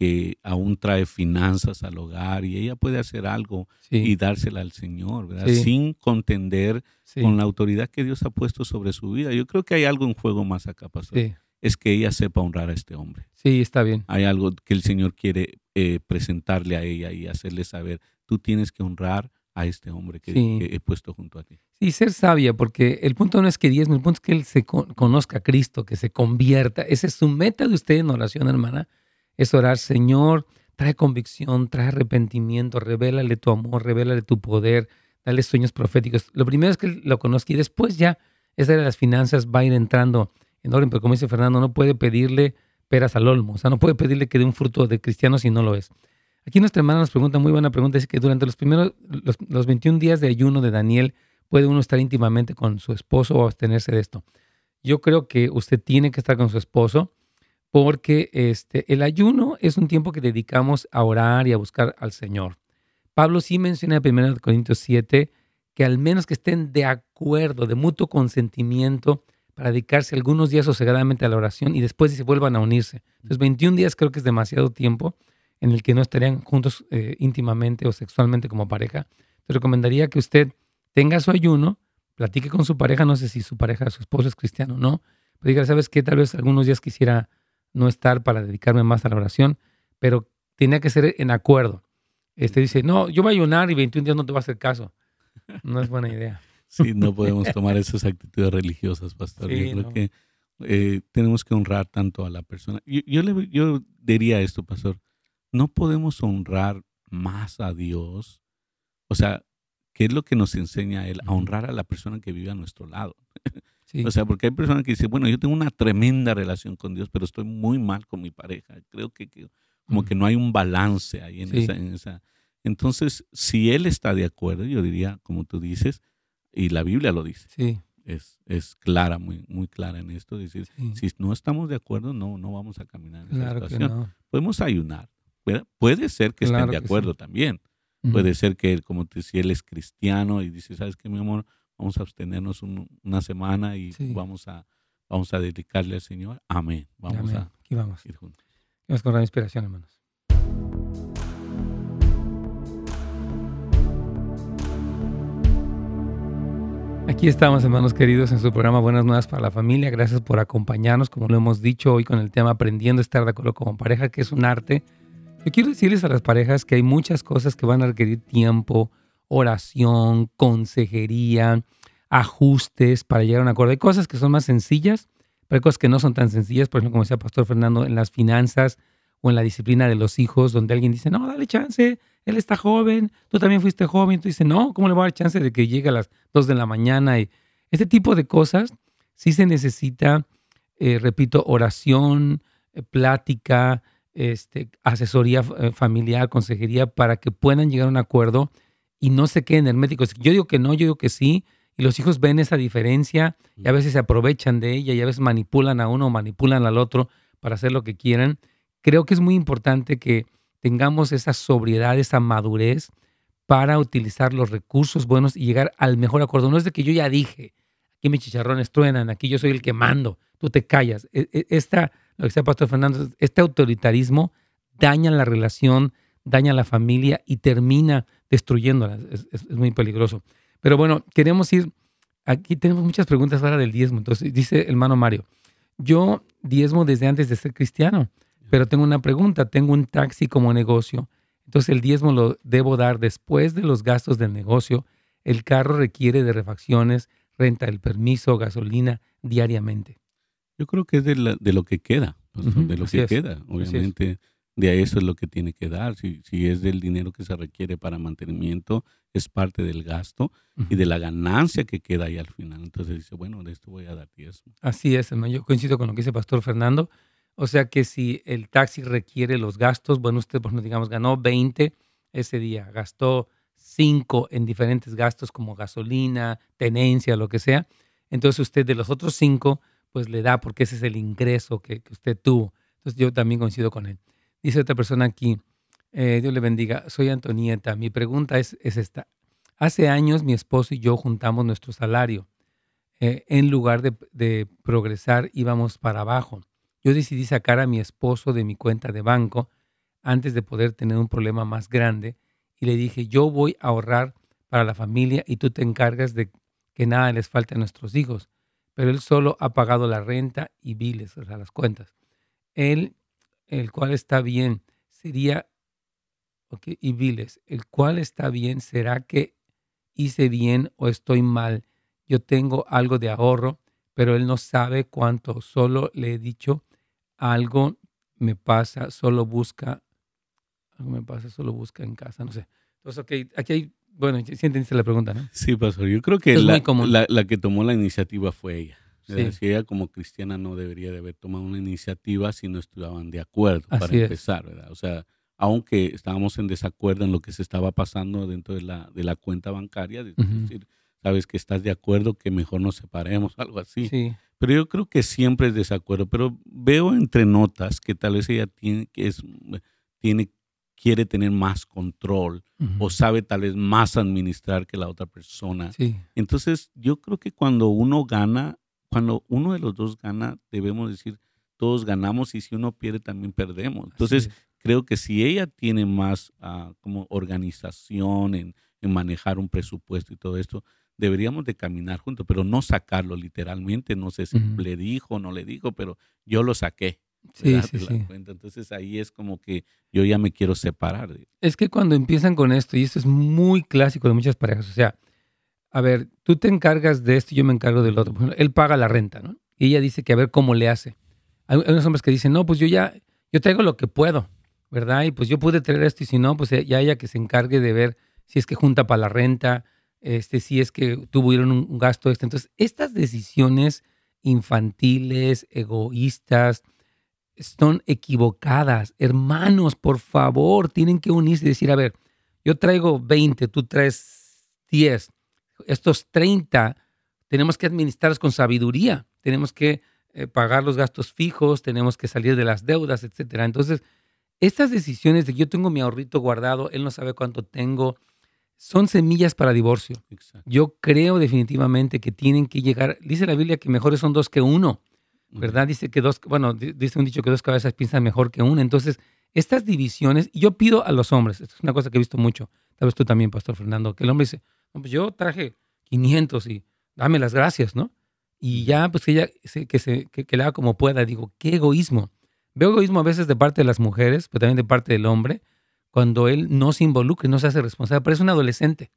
que aún trae finanzas al hogar y ella puede hacer algo y dársela al Señor, ¿verdad? Sin contender con la autoridad que Dios ha puesto sobre su vida. Yo creo que hay algo en juego más acá, pastor. Es que ella sepa honrar a este hombre. Sí, está bien. Hay algo que el Señor quiere eh, presentarle a ella y hacerle saber, tú tienes que honrar a este hombre que, he puesto junto a ti. Sí, ser sabia, porque el punto no es que diezme, el punto es que él se conozca a Cristo, que se convierta. Esa es su meta de usted en oración, hermana es orar, Señor, trae convicción, trae arrepentimiento, revélale tu amor, revélale tu poder, dale sueños proféticos. Lo primero es que lo conozca y después ya esa de las finanzas va a ir entrando en orden, pero como dice Fernando, no puede pedirle peras al olmo, o sea, no puede pedirle que dé un fruto de cristiano si no lo es. Aquí nuestra hermana nos pregunta, muy buena pregunta, es que durante los primeros, los, los 21 días de ayuno de Daniel, puede uno estar íntimamente con su esposo o abstenerse de esto. Yo creo que usted tiene que estar con su esposo porque este, el ayuno es un tiempo que dedicamos a orar y a buscar al Señor. Pablo sí menciona en 1 Corintios 7 que al menos que estén de acuerdo, de mutuo consentimiento, para dedicarse algunos días sosegadamente a la oración y después se vuelvan a unirse. Entonces, 21 días creo que es demasiado tiempo en el que no estarían juntos eh, íntimamente o sexualmente como pareja. Te recomendaría que usted tenga su ayuno, platique con su pareja, no sé si su pareja, su esposo es cristiano o no, pero diga, ¿sabes qué? Tal vez algunos días quisiera no estar para dedicarme más a la oración, pero tenía que ser en acuerdo. Este dice, no, yo voy a ayunar y 21 días no te va a hacer caso. No es buena idea. Sí, no podemos tomar esas actitudes religiosas, pastor. yo creo que eh, tenemos que honrar tanto a la persona. Yo, le, yo diría esto, pastor, no podemos honrar más a Dios. O sea, ¿qué es lo que nos enseña Él? A honrar a la persona que vive a nuestro lado. O sea, porque hay personas que dicen, bueno, yo tengo una tremenda relación con Dios, pero estoy muy mal con mi pareja. Creo que, como que no hay un balance ahí en, esa, en esa. Entonces, si Él está de acuerdo, yo diría, como tú dices, y la Biblia lo dice. Sí. Es, es clara, muy, muy clara en esto. Decir, si no estamos de acuerdo, no, no vamos a caminar en esa situación. Podemos ayunar. Puede, ser que estén de acuerdo también. Puede ser que, como te si él es cristiano y dice, ¿sabes qué, mi amor? Vamos a abstenernos una semana y vamos, a, vamos a dedicarle al Señor. Amén. Vamos a Aquí vamos. ir juntos. Vamos con la inspiración, hermanos. Aquí estamos, hermanos queridos, en su programa Buenas Nuevas para la Familia. Gracias por acompañarnos, como lo hemos dicho hoy con el tema Aprendiendo a estar de acuerdo como pareja, que es un arte. Yo quiero decirles a las parejas que hay muchas cosas que van a requerir tiempo, oración, consejería, ajustes para llegar a un acuerdo. Hay cosas que son más sencillas, pero hay cosas que no son tan sencillas. Por ejemplo, como decía Pastor Fernando, en las finanzas o en la disciplina de los hijos, donde alguien dice, no, dale chance, él está joven, tú también fuiste joven, tú dices, no, ¿cómo le voy a dar chance de que llegue a las 2 de la mañana? Y este tipo de cosas sí se necesita, eh, repito, oración, eh, plática, este, asesoría eh, familiar, consejería, para que puedan llegar a un acuerdo y no se queden herméticos. Yo digo que no, yo digo que sí, y los hijos ven esa diferencia y a veces se aprovechan de ella y a veces manipulan a uno o manipulan al otro para hacer lo que quieran. Creo que es muy importante que tengamos esa sobriedad, esa madurez para utilizar los recursos buenos y llegar al mejor acuerdo. No es de que yo ya dije, aquí mis chicharrones truenan, aquí yo soy el que mando, tú te callas. E, e, esta, lo que decía Pastor Fernando, este autoritarismo daña la relación, daña la familia y termina destruyéndola. Es, muy peligroso. Pero bueno, queremos ir, aquí tenemos muchas preguntas ahora del diezmo. Entonces, dice el hermano Mario, yo diezmo desde antes de ser cristiano. Pero tengo una pregunta, tengo un taxi como negocio, entonces el diezmo lo debo dar después de los gastos del negocio. El carro requiere de refacciones, renta del permiso, gasolina diariamente. Yo creo que es de, lo que queda, de lo que queda. Obviamente, de eso es lo que tiene que dar. Si, si, es del dinero que se requiere para mantenimiento, es parte del gasto y de la ganancia que queda ahí al final. Entonces dice, bueno, de esto voy a dar diezmo. Así es, hermano. Yo coincido con lo que dice Pastor Fernando. O sea que si el taxi requiere los gastos, bueno, usted, pues, digamos, ganó 20 ese día, gastó 5 en diferentes gastos como gasolina, tenencia, lo que sea, entonces usted de los otros 5, pues le da porque ese es el ingreso que, usted tuvo. Entonces yo también coincido con él. Dice otra persona aquí, eh, Dios le bendiga, soy Antonieta. Mi pregunta es, es esta. Hace años mi esposo y yo juntamos nuestro salario. Eh, en lugar de progresar íbamos para abajo. Yo decidí sacar a mi esposo de mi cuenta de banco antes de poder tener un problema más grande y le dije, yo voy a ahorrar para la familia y tú te encargas de que nada les falte a nuestros hijos. Pero él solo ha pagado la renta y biles, o sea, las cuentas. Él, el cual está bien, sería, y biles, el cual está bien, será que hice bien o estoy mal. Yo tengo algo de ahorro, pero él no sabe cuánto. Solo le he dicho algo me pasa, solo busca, algo me pasa, solo busca en casa, no sé. Entonces, ok, aquí hay, bueno, sí entendiste la pregunta, ¿no? Sí, pastor, yo creo que la, la, que tomó la iniciativa fue ella. Si ella como cristiana no debería de haber tomado una iniciativa si no estaban de acuerdo para empezar, ¿verdad? O sea, aunque estábamos en desacuerdo en lo que se estaba pasando dentro de la, de la cuenta bancaria, es decir, sabes que estás de acuerdo, que mejor nos separemos, algo así. Sí. Pero yo creo que siempre es desacuerdo. Pero veo entre notas que tal vez ella tiene, que es, tiene quiere tener más control o sabe tal vez más administrar que la otra persona. Sí. Entonces, yo creo que cuando uno gana, cuando uno de los dos gana, debemos decir, todos ganamos y si uno pierde, también perdemos. Entonces, creo que si ella tiene más uh, como organización en, en, manejar un presupuesto y todo esto, deberíamos de caminar juntos, pero no sacarlo literalmente. No sé si le dijo o no le dijo, pero yo lo saqué. Sí, sí, sí. Entonces ahí es como que yo ya me quiero separar. Es que cuando empiezan con esto, y esto es muy clásico de muchas parejas, o sea, a ver, tú te encargas de esto y yo me encargo del otro. él paga la renta, ¿no? Y ella dice que a ver cómo le hace. Hay, unos hombres que dicen, no, pues yo ya, yo traigo lo que puedo, ¿verdad? Y pues yo pude traer esto y si no, pues ya ella que se encargue de ver si es que junta para la renta, este, si es que tuvieron un, gasto extra. Entonces, estas decisiones infantiles, egoístas, son equivocadas. Hermanos, por favor, tienen que unirse y decir, a ver, yo traigo 20, tú traes 10. Estos 30 tenemos que administrarlos con sabiduría. Tenemos que eh, pagar los gastos fijos, tenemos que salir de las deudas, etcétera. Entonces, estas decisiones de que yo tengo mi ahorrito guardado, él no sabe cuánto tengo, son semillas para divorcio. Yo creo definitivamente que tienen que llegar, dice la Biblia que mejores son dos que uno. ¿verdad? Dice que dos, bueno, dice un dicho que dos cabezas piensan mejor que una. Entonces, estas divisiones, yo pido a los hombres, esto es una cosa que he visto mucho, tal vez tú también, Pastor Fernando, que el hombre dice, pues yo traje 500 y dame las gracias, ¿no? Y ya, pues ella, que, se, que, le haga como pueda. Digo, qué egoísmo. Veo egoísmo a veces de parte de las mujeres, pero también de parte del hombre, cuando él no se involucra y no se hace responsable. Pero es un adolescente.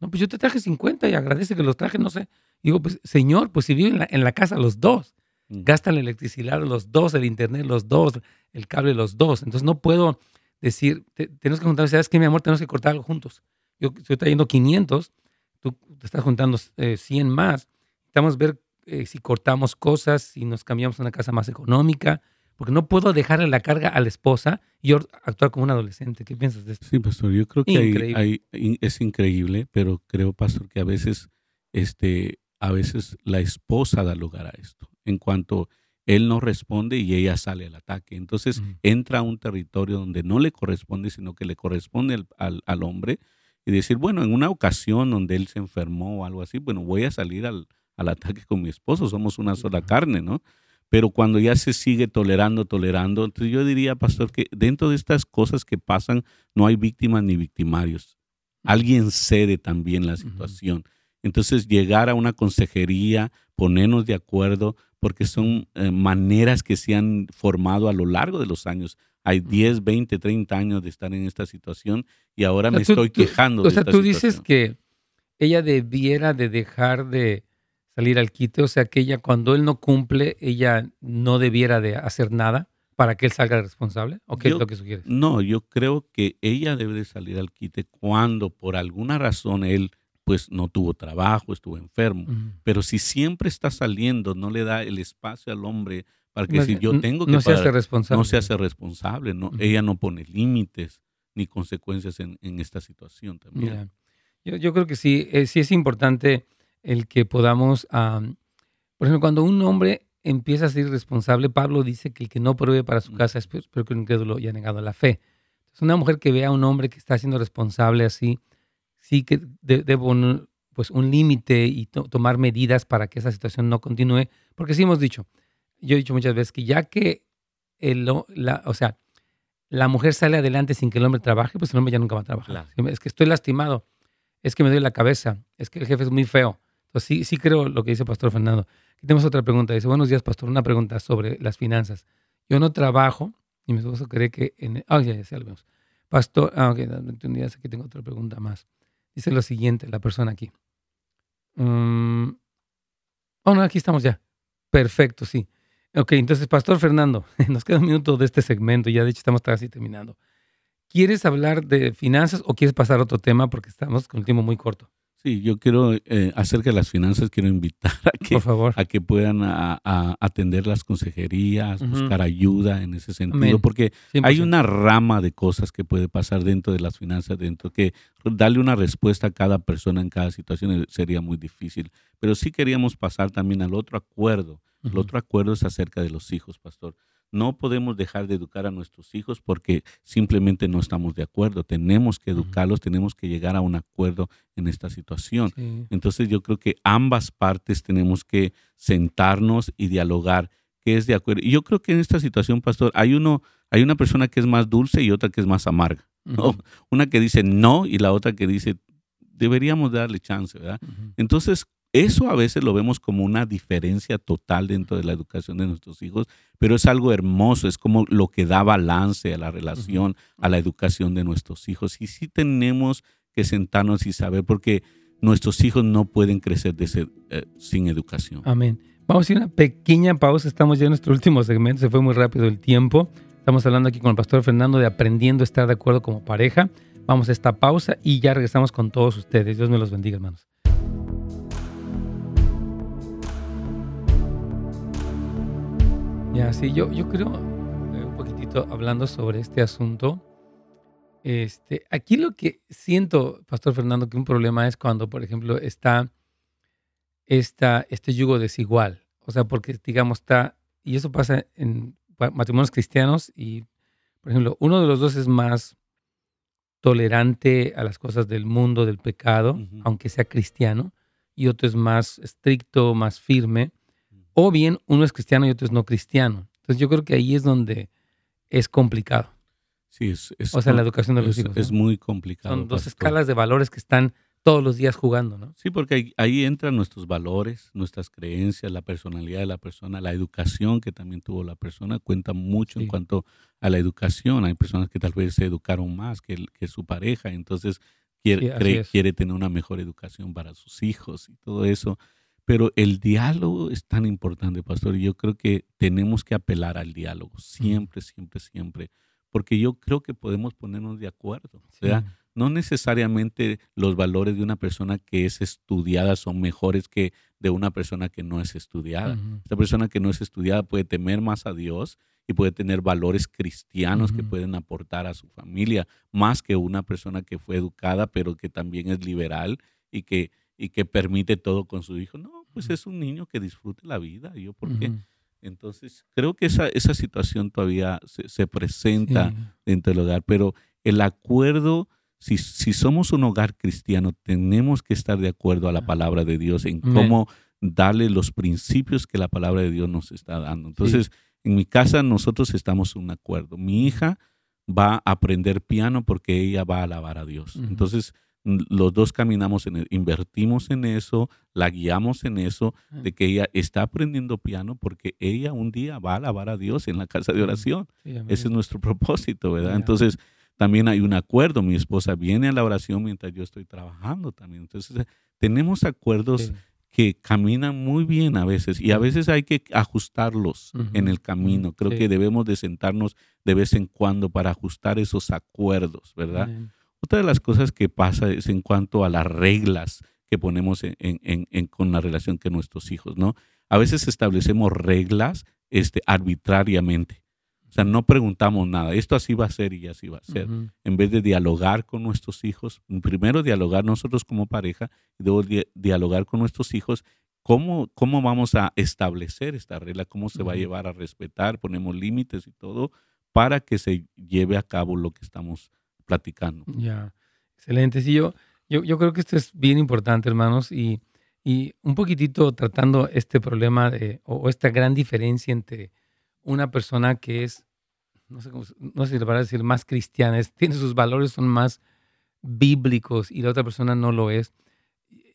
No, pues yo te traje 50 y agradece que los traje, no sé. Digo, pues señor, pues si viven en la, en la casa los dos, gastan la electricidad los dos, el internet los dos, el cable los dos. Entonces no puedo decir, tenemos que juntar, ¿sabes qué, mi amor? Tenemos que cortar algo juntos. Yo estoy trayendo 500, tú te estás juntando 100 eh, más. Estamos a ver eh, si cortamos cosas, si nos cambiamos a una casa más económica, porque no puedo dejarle la carga a la esposa y yo actuar como un adolescente. ¿Qué piensas de esto? Sí, pastor, yo creo que es increíble, pero creo, pastor, que a veces, este, a veces la esposa da lugar a esto en cuanto él no responde y ella sale al ataque. Entonces entra a un territorio donde no le corresponde, sino que le corresponde al, hombre y decir, bueno, en una ocasión donde él se enfermó o algo así, bueno, voy a salir al, ataque con mi esposo, somos una sola carne, ¿no? Pero cuando ya se sigue tolerando, tolerando, entonces yo diría, pastor, que dentro de estas cosas que pasan no hay víctimas ni victimarios. Alguien cede también la situación. Entonces llegar a una consejería, ponernos de acuerdo, porque son eh, maneras que se han formado a lo largo de los años. Hay 10, 20, 30 años de estar en esta situación y ahora me estoy quejando. o sea, tú dices que ella debiera de dejar de salir al quite, o sea, que ella cuando él no cumple, ella no debiera de hacer nada para que él salga responsable? ¿O qué es lo que sugieres? No, yo creo que ella debe de salir al quite cuando por alguna razón él pues no tuvo trabajo, estuvo enfermo. Pero si siempre está saliendo, no le da el espacio al hombre para que si yo tengo que... No se hace responsable. No se hace responsable, no, ella no pone límites ni consecuencias en, esta situación también. Yo, yo, creo que sí, eh, sí es importante el que podamos, por ejemplo, cuando un hombre empieza a ser responsable, Pablo dice que el que no provee para su casa es peor que un incrédulo y ha negado la fe. Es una mujer que vea a un hombre que está siendo responsable así, sí que debo pues un límite y tomar medidas para que esa situación no continúe, porque sí hemos dicho, yo he dicho muchas veces que ya que el, la, o sea, la mujer sale adelante sin que el hombre trabaje, pues el hombre ya nunca va a trabajar. Es que estoy lastimado, es que me doy la cabeza, es que el jefe es muy feo. Entonces sí, sí creo lo que dice Pastor Fernando. Aquí tenemos otra pregunta. Dice, buenos días, Pastor. Una pregunta sobre las finanzas. Yo no trabajo y mi esposo cree que... En, ah, ya, ya, lo vemos. Pastor, ah, ok, aquí tengo otra pregunta más. Dice lo siguiente, la persona aquí. Mm, oh, no, aquí estamos ya. Perfecto, sí. Ok, entonces, Pastor Fernando, nos queda un minuto de este segmento, ya de hecho estamos casi terminando. ¿Quieres hablar de finanzas o quieres pasar a otro tema? Porque estamos con el tiempo muy corto. Sí, yo quiero, eh, acerca de las finanzas, quiero invitar a que, A que puedan a, atender las consejerías, buscar ayuda en ese sentido, porque hay una rama de cosas que puede pasar dentro de las finanzas, dentro que darle una respuesta a cada persona en cada situación sería muy difícil. Pero sí queríamos pasar también al otro acuerdo. El otro acuerdo es acerca de los hijos, pastor. No podemos dejar de educar a nuestros hijos porque simplemente no estamos de acuerdo. Tenemos que educarlos, tenemos que llegar a un acuerdo en esta situación. Entonces yo creo que ambas partes tenemos que sentarnos y dialogar qué es de acuerdo. Y yo creo que en esta situación, pastor, hay uno, hay una persona que es más dulce y otra que es más amarga. Una que dice no y la otra que dice deberíamos darle chance, ¿verdad? Entonces, eso a veces lo vemos como una diferencia total dentro de la educación de nuestros hijos, pero es algo hermoso, es como lo que da balance a la relación, a la educación de nuestros hijos. Y sí tenemos que sentarnos y saber, porque nuestros hijos no pueden crecer eh, sin educación. Amén. Vamos a ir a una pequeña pausa, estamos ya en nuestro último segmento, se fue muy rápido el tiempo. Estamos hablando aquí con el pastor Fernando de aprendiendo a estar de acuerdo como pareja. Vamos a esta pausa y ya regresamos con todos ustedes. Dios me los bendiga, hermanos. Ya, sí, yo, yo creo, eh, un poquitito hablando sobre este asunto, este, aquí lo que siento, Pastor Fernando, que un problema es cuando, por ejemplo, está esta, este yugo desigual. O sea, porque, digamos, está, y eso pasa en matrimonios cristianos y, por ejemplo, uno de los dos es más tolerante a las cosas del mundo, del pecado, aunque sea cristiano, y otro es más estricto, más firme. O bien uno es cristiano y otro es no cristiano. Entonces yo creo que ahí es donde es complicado. Sí, es, o sea, la educación de los hijos. Es muy complicado. Son dos escalas de valores que están todos los días jugando, ¿no? Sí, porque ahí, entran nuestros valores, nuestras creencias, la personalidad de la persona, la educación que también tuvo la persona, cuenta mucho en cuanto a la educación. Hay personas que tal vez se educaron más que, que su pareja, entonces quiere, quiere tener una mejor educación para sus hijos y todo eso. Pero el diálogo es tan importante, pastor, y yo creo que tenemos que apelar al diálogo, siempre, siempre, siempre, porque yo creo que podemos ponernos de acuerdo. O sea, no necesariamente los valores de una persona que es estudiada son mejores que de una persona que no es estudiada. Esta persona que no es estudiada puede temer más a Dios y puede tener valores cristianos que pueden aportar a su familia, más que una persona que fue educada, pero que también es liberal y que, y que permite todo con su hijo. No, pues es un niño que disfrute la vida. ¿Yo por qué? Entonces, creo que esa, esa situación todavía se, presenta dentro del hogar, pero el acuerdo, si, si, somos un hogar cristiano, tenemos que estar de acuerdo a la palabra de Dios en cómo darle los principios que la palabra de Dios nos está dando. Entonces, en mi casa nosotros estamos en un acuerdo. Mi hija va a aprender piano porque ella va a alabar a Dios. Entonces, los dos caminamos en, invertimos en eso, la guiamos en eso, de que ella está aprendiendo piano porque ella un día va a alabar a Dios en la casa de oración. Ese es nuestro propósito, ¿verdad? Entonces, también hay un acuerdo. Mi esposa viene a la oración mientras yo estoy trabajando también. Entonces, tenemos acuerdos que caminan muy bien a veces y a veces hay que ajustarlos en el camino. Creo que debemos de sentarnos de vez en cuando para ajustar esos acuerdos, ¿verdad? Otra de las cosas que pasa es en cuanto a las reglas que ponemos en, con la relación con nuestros hijos, ¿no? A veces establecemos reglas este, arbitrariamente. O sea, no preguntamos nada. Esto así va a ser y así va a ser. En vez de dialogar con nuestros hijos, primero dialogar nosotros como pareja y luego dialogar con nuestros hijos cómo, cómo vamos a establecer esta regla, cómo se va a llevar a respetar, ponemos límites y todo para que se lleve a cabo lo que estamos platicando. Ya, excelente. Sí, yo, creo que esto es bien importante, hermanos, y, un poquitito tratando este problema o, esta gran diferencia entre una persona que es, no sé, cómo, no sé si le va a decir, más cristiana, tiene sus valores, son más bíblicos y la otra persona no lo es.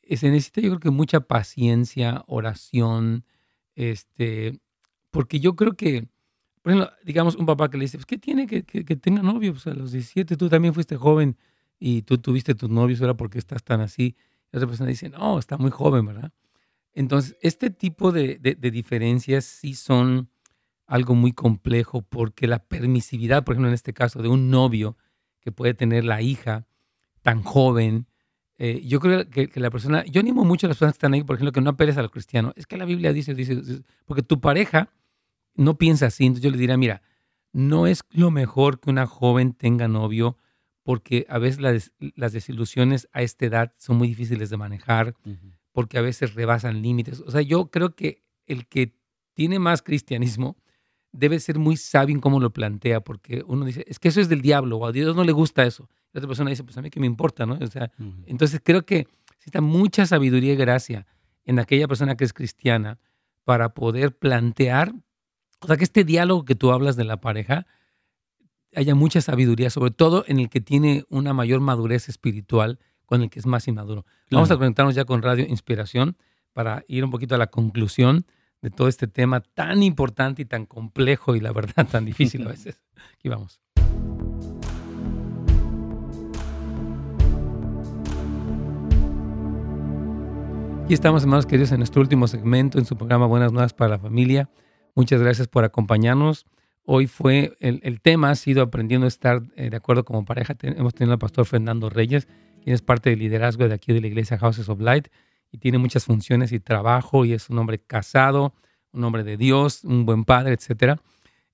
Se necesita yo creo que mucha paciencia, oración, este, porque yo creo que por ejemplo, digamos, un papá que le dice, pues, ¿qué tiene que, que, tenga novio? Pues a los 17 tú también fuiste joven y tú tuviste tus novios, ahora porque estás tan así. Y otra persona dice, no, está muy joven, ¿verdad? Entonces, este tipo de, de, diferencias sí son algo muy complejo porque la permisividad, por ejemplo, en este caso, de un novio que puede tener la hija tan joven, Eh, yo creo que, la persona, yo animo mucho a las personas que están ahí, por ejemplo, que no apeles a los cristianos. Es que la Biblia dice, dice, porque tu pareja no piensa así. Entonces yo le diría, mira, no es lo mejor que una joven tenga novio, porque a veces las, desilusiones a esta edad son muy difíciles de manejar, porque a veces rebasan límites. O sea, yo creo que el que tiene más cristianismo debe ser muy sabio en cómo lo plantea, porque uno dice, es que eso es del diablo, o a Dios no le gusta eso. Y otra persona dice, pues a mí que me importa, ¿no? O sea, entonces creo que necesita mucha sabiduría y gracia en aquella persona que es cristiana para poder plantear, o sea, que este diálogo que tú hablas de la pareja haya mucha sabiduría, sobre todo en el que tiene una mayor madurez espiritual, con el que es más inmaduro. Vamos a conectarnos ya con Radio Inspiración para ir un poquito a la conclusión de todo este tema tan importante y tan complejo y la verdad tan difícil a veces. Aquí vamos. Y estamos, hermanos queridos, en nuestro último segmento en su programa Buenas Nuevas para la Familia. Muchas gracias por acompañarnos. Hoy fue, el, tema ha sido aprendiendo a estar eh, de acuerdo como pareja. hemos tenido al pastor Fernando Reyes, quien es parte del liderazgo de aquí de la iglesia Houses of Light y tiene muchas funciones y trabajo y es un hombre casado, un hombre de Dios, un buen padre, etcétera.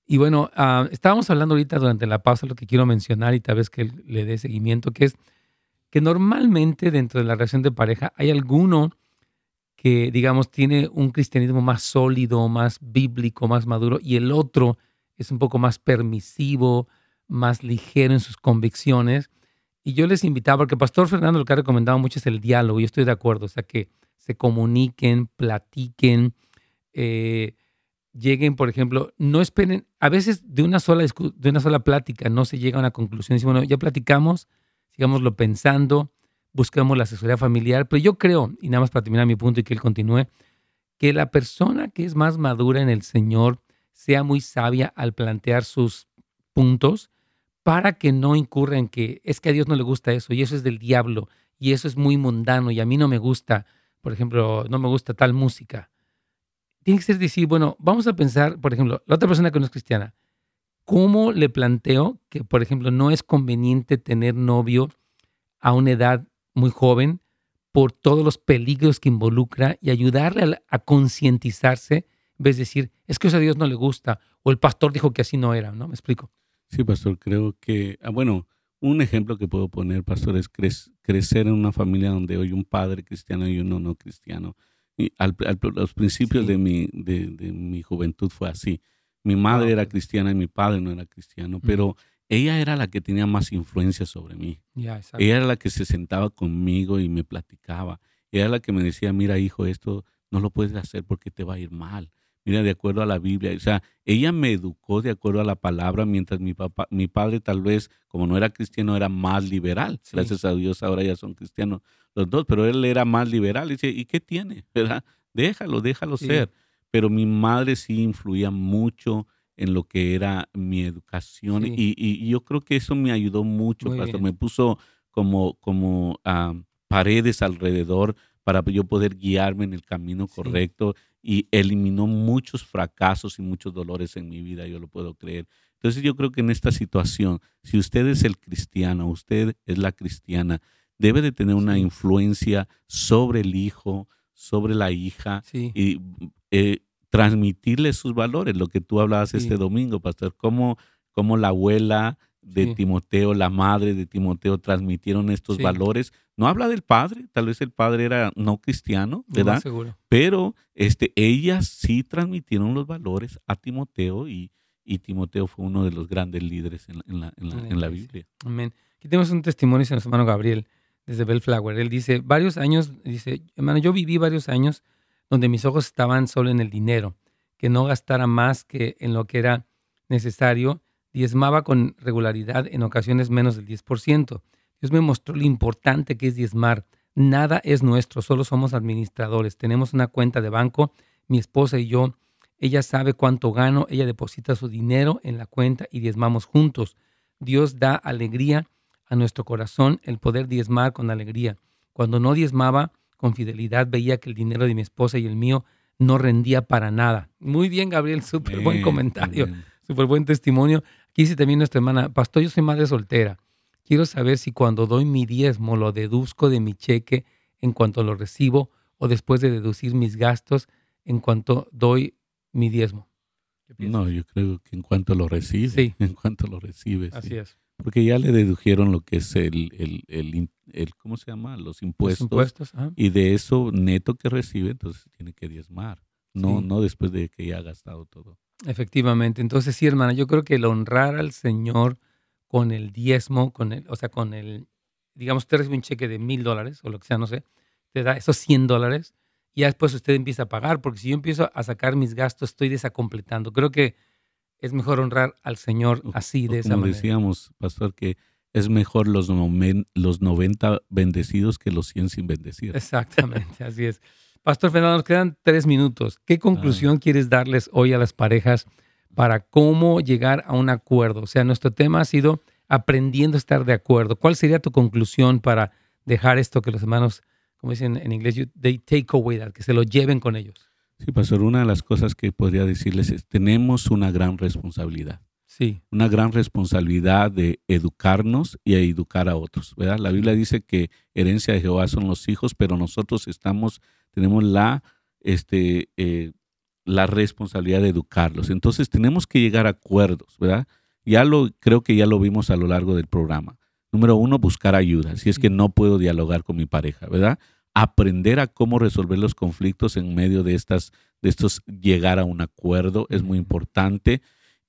Y bueno, ah, estábamos hablando ahorita durante la pausa lo que quiero mencionar y tal vez que le dé seguimiento, que es que normalmente dentro de la relación de pareja hay alguno que, digamos, tiene un cristianismo más sólido, más bíblico, más maduro, y el otro es un poco más permisivo, más ligero en sus convicciones. Y yo les invitaba, porque Pastor Fernando lo que ha recomendado mucho es el diálogo, y estoy de acuerdo, o sea, que se comuniquen, platiquen, eh, lleguen, por ejemplo, no esperen, a veces de una sola, de una sola plática no se llega a una conclusión. Dice, bueno, ya platicamos, sigámoslo pensando, busquemos la asesoría familiar, pero yo creo, y nada más para terminar mi punto y que él continúe, que la persona que es más madura en el Señor sea muy sabia al plantear sus puntos para que no incurra en que es que a Dios no le gusta eso y eso es del diablo y eso es muy mundano y a mí no me gusta, por ejemplo, no me gusta tal música. Tiene que ser decir, bueno, vamos a pensar, por ejemplo, la otra persona que no es cristiana, ¿cómo le planteo que, por ejemplo, no es conveniente tener novio a una edad muy joven por todos los peligros que involucra y ayudarle a, concientizarse en vez de decir, es que eso a Dios no le gusta o el pastor dijo que así no era, ¿no? ¿Me explico? Sí, pastor, creo que, ah, bueno, un ejemplo que puedo poner, pastor, es crecer en una familia donde hay un padre cristiano y uno no cristiano. Y al, los principios de, mi, de, mi juventud fue así. Mi madre era cristiana y mi padre no era cristiano, pero ella era la que tenía más influencia sobre mí. ella era la que se sentaba conmigo y me platicaba. Ella era la que me decía, mira hijo, esto no lo puedes hacer porque te va a ir mal. Mira, de acuerdo a la Biblia. O sea, ella me educó de acuerdo a la palabra, mientras mi papá, mi padre tal vez, como no era cristiano, era más liberal. Gracias a Dios ahora ya son cristianos los dos, pero él era más liberal. Y dice, ¿y qué tiene? ¿Verdad? Déjalo, déjalo ser. Pero mi madre sí influía mucho en lo que era mi educación y, yo creo que eso me ayudó mucho, Me puso como, como ah, paredes alrededor para yo poder guiarme en el camino correcto y eliminó muchos fracasos y muchos dolores en mi vida, yo lo puedo creer. Entonces yo creo que en esta situación, si usted es el cristiano, usted es la cristiana, debe de tener una influencia sobre el hijo, sobre la hija y eh, transmitirle sus valores, lo que tú hablabas este domingo, pastor, cómo, cómo la abuela de Timoteo, la madre de Timoteo transmitieron estos valores. No habla del padre, tal vez el padre era no cristiano, ¿verdad? seguro. Pero este, ellas sí transmitieron los valores a Timoteo y, y Timoteo fue uno de los grandes líderes en, la, en, la, en la, Biblia. Amén. Aquí tenemos un testimonio de nuestro hermano Gabriel desde Bellflower. Él dice, varios años, dice, hermano, yo viví varios años donde mis ojos estaban solo en el dinero, que no gastara más que en lo que era necesario, diezmaba con regularidad, en ocasiones menos del 10%. Dios me mostró lo importante que es diezmar. Nada es nuestro, solo somos administradores. Tenemos una cuenta de banco, mi esposa y yo. Ella sabe cuánto gano, ella deposita su dinero en la cuenta y diezmamos juntos. Dios da alegría a nuestro corazón el poder diezmar con alegría. Cuando no diezmaba, con fidelidad veía que el dinero de mi esposa y el mío no rendía para nada. Muy bien, Gabriel, súper buen comentario, súper buen testimonio. Aquí dice también nuestra hermana, pastor, yo soy madre soltera. quiero saber si cuando doy mi diezmo lo deduzco de mi cheque en cuanto lo recibo o después de deducir mis gastos en cuanto doy mi diezmo. No, yo creo que en cuanto lo recibes, sí. en cuanto lo recibes. Así es. Porque ya le dedujeron lo que es el, el, el, ¿cómo se llama? Los impuestos. Los impuestos y de eso neto que recibe, entonces tiene que diezmar. No, no después de que ya ha gastado todo. Efectivamente. Entonces, sí, hermana, yo creo que el honrar al Señor con el diezmo, con el, o sea, con el, digamos, usted recibe un cheque de mil dólares o lo que sea, no sé, te da esos 100 dólares y ya después usted empieza a pagar, porque si yo empiezo a sacar mis gastos, estoy desacompletando. Creo que es mejor honrar al Señor así, de esa manera. Como decíamos, pastor, que es mejor los, los 90 bendecidos que los 100 sin bendecir. Exactamente, así es. Pastor Fernando, nos quedan tres minutos. ¿Qué conclusión quieres darles hoy a las parejas para cómo llegar a un acuerdo? O sea, nuestro tema ha sido aprendiendo a estar de acuerdo. ¿Cuál sería tu conclusión para dejar esto que los hermanos, como dicen en inglés, they take away that, que se lo lleven con ellos? Sí, pastor, una de las cosas que podría decirles es, tenemos una gran responsabilidad. Sí. Una gran responsabilidad de educarnos y educar a otros, ¿verdad? La Biblia dice que herencia de Jehová son los hijos, pero nosotros estamos tenemos la, este, eh, la responsabilidad de educarlos. Entonces tenemos que llegar a acuerdos, ¿verdad? Ya lo, creo que ya lo vimos a lo largo del programa. Número uno, buscar ayuda, si es que no puedo dialogar con mi pareja, ¿verdad? Aprender a cómo resolver los conflictos en medio de estas, de estos llegar a un acuerdo es muy importante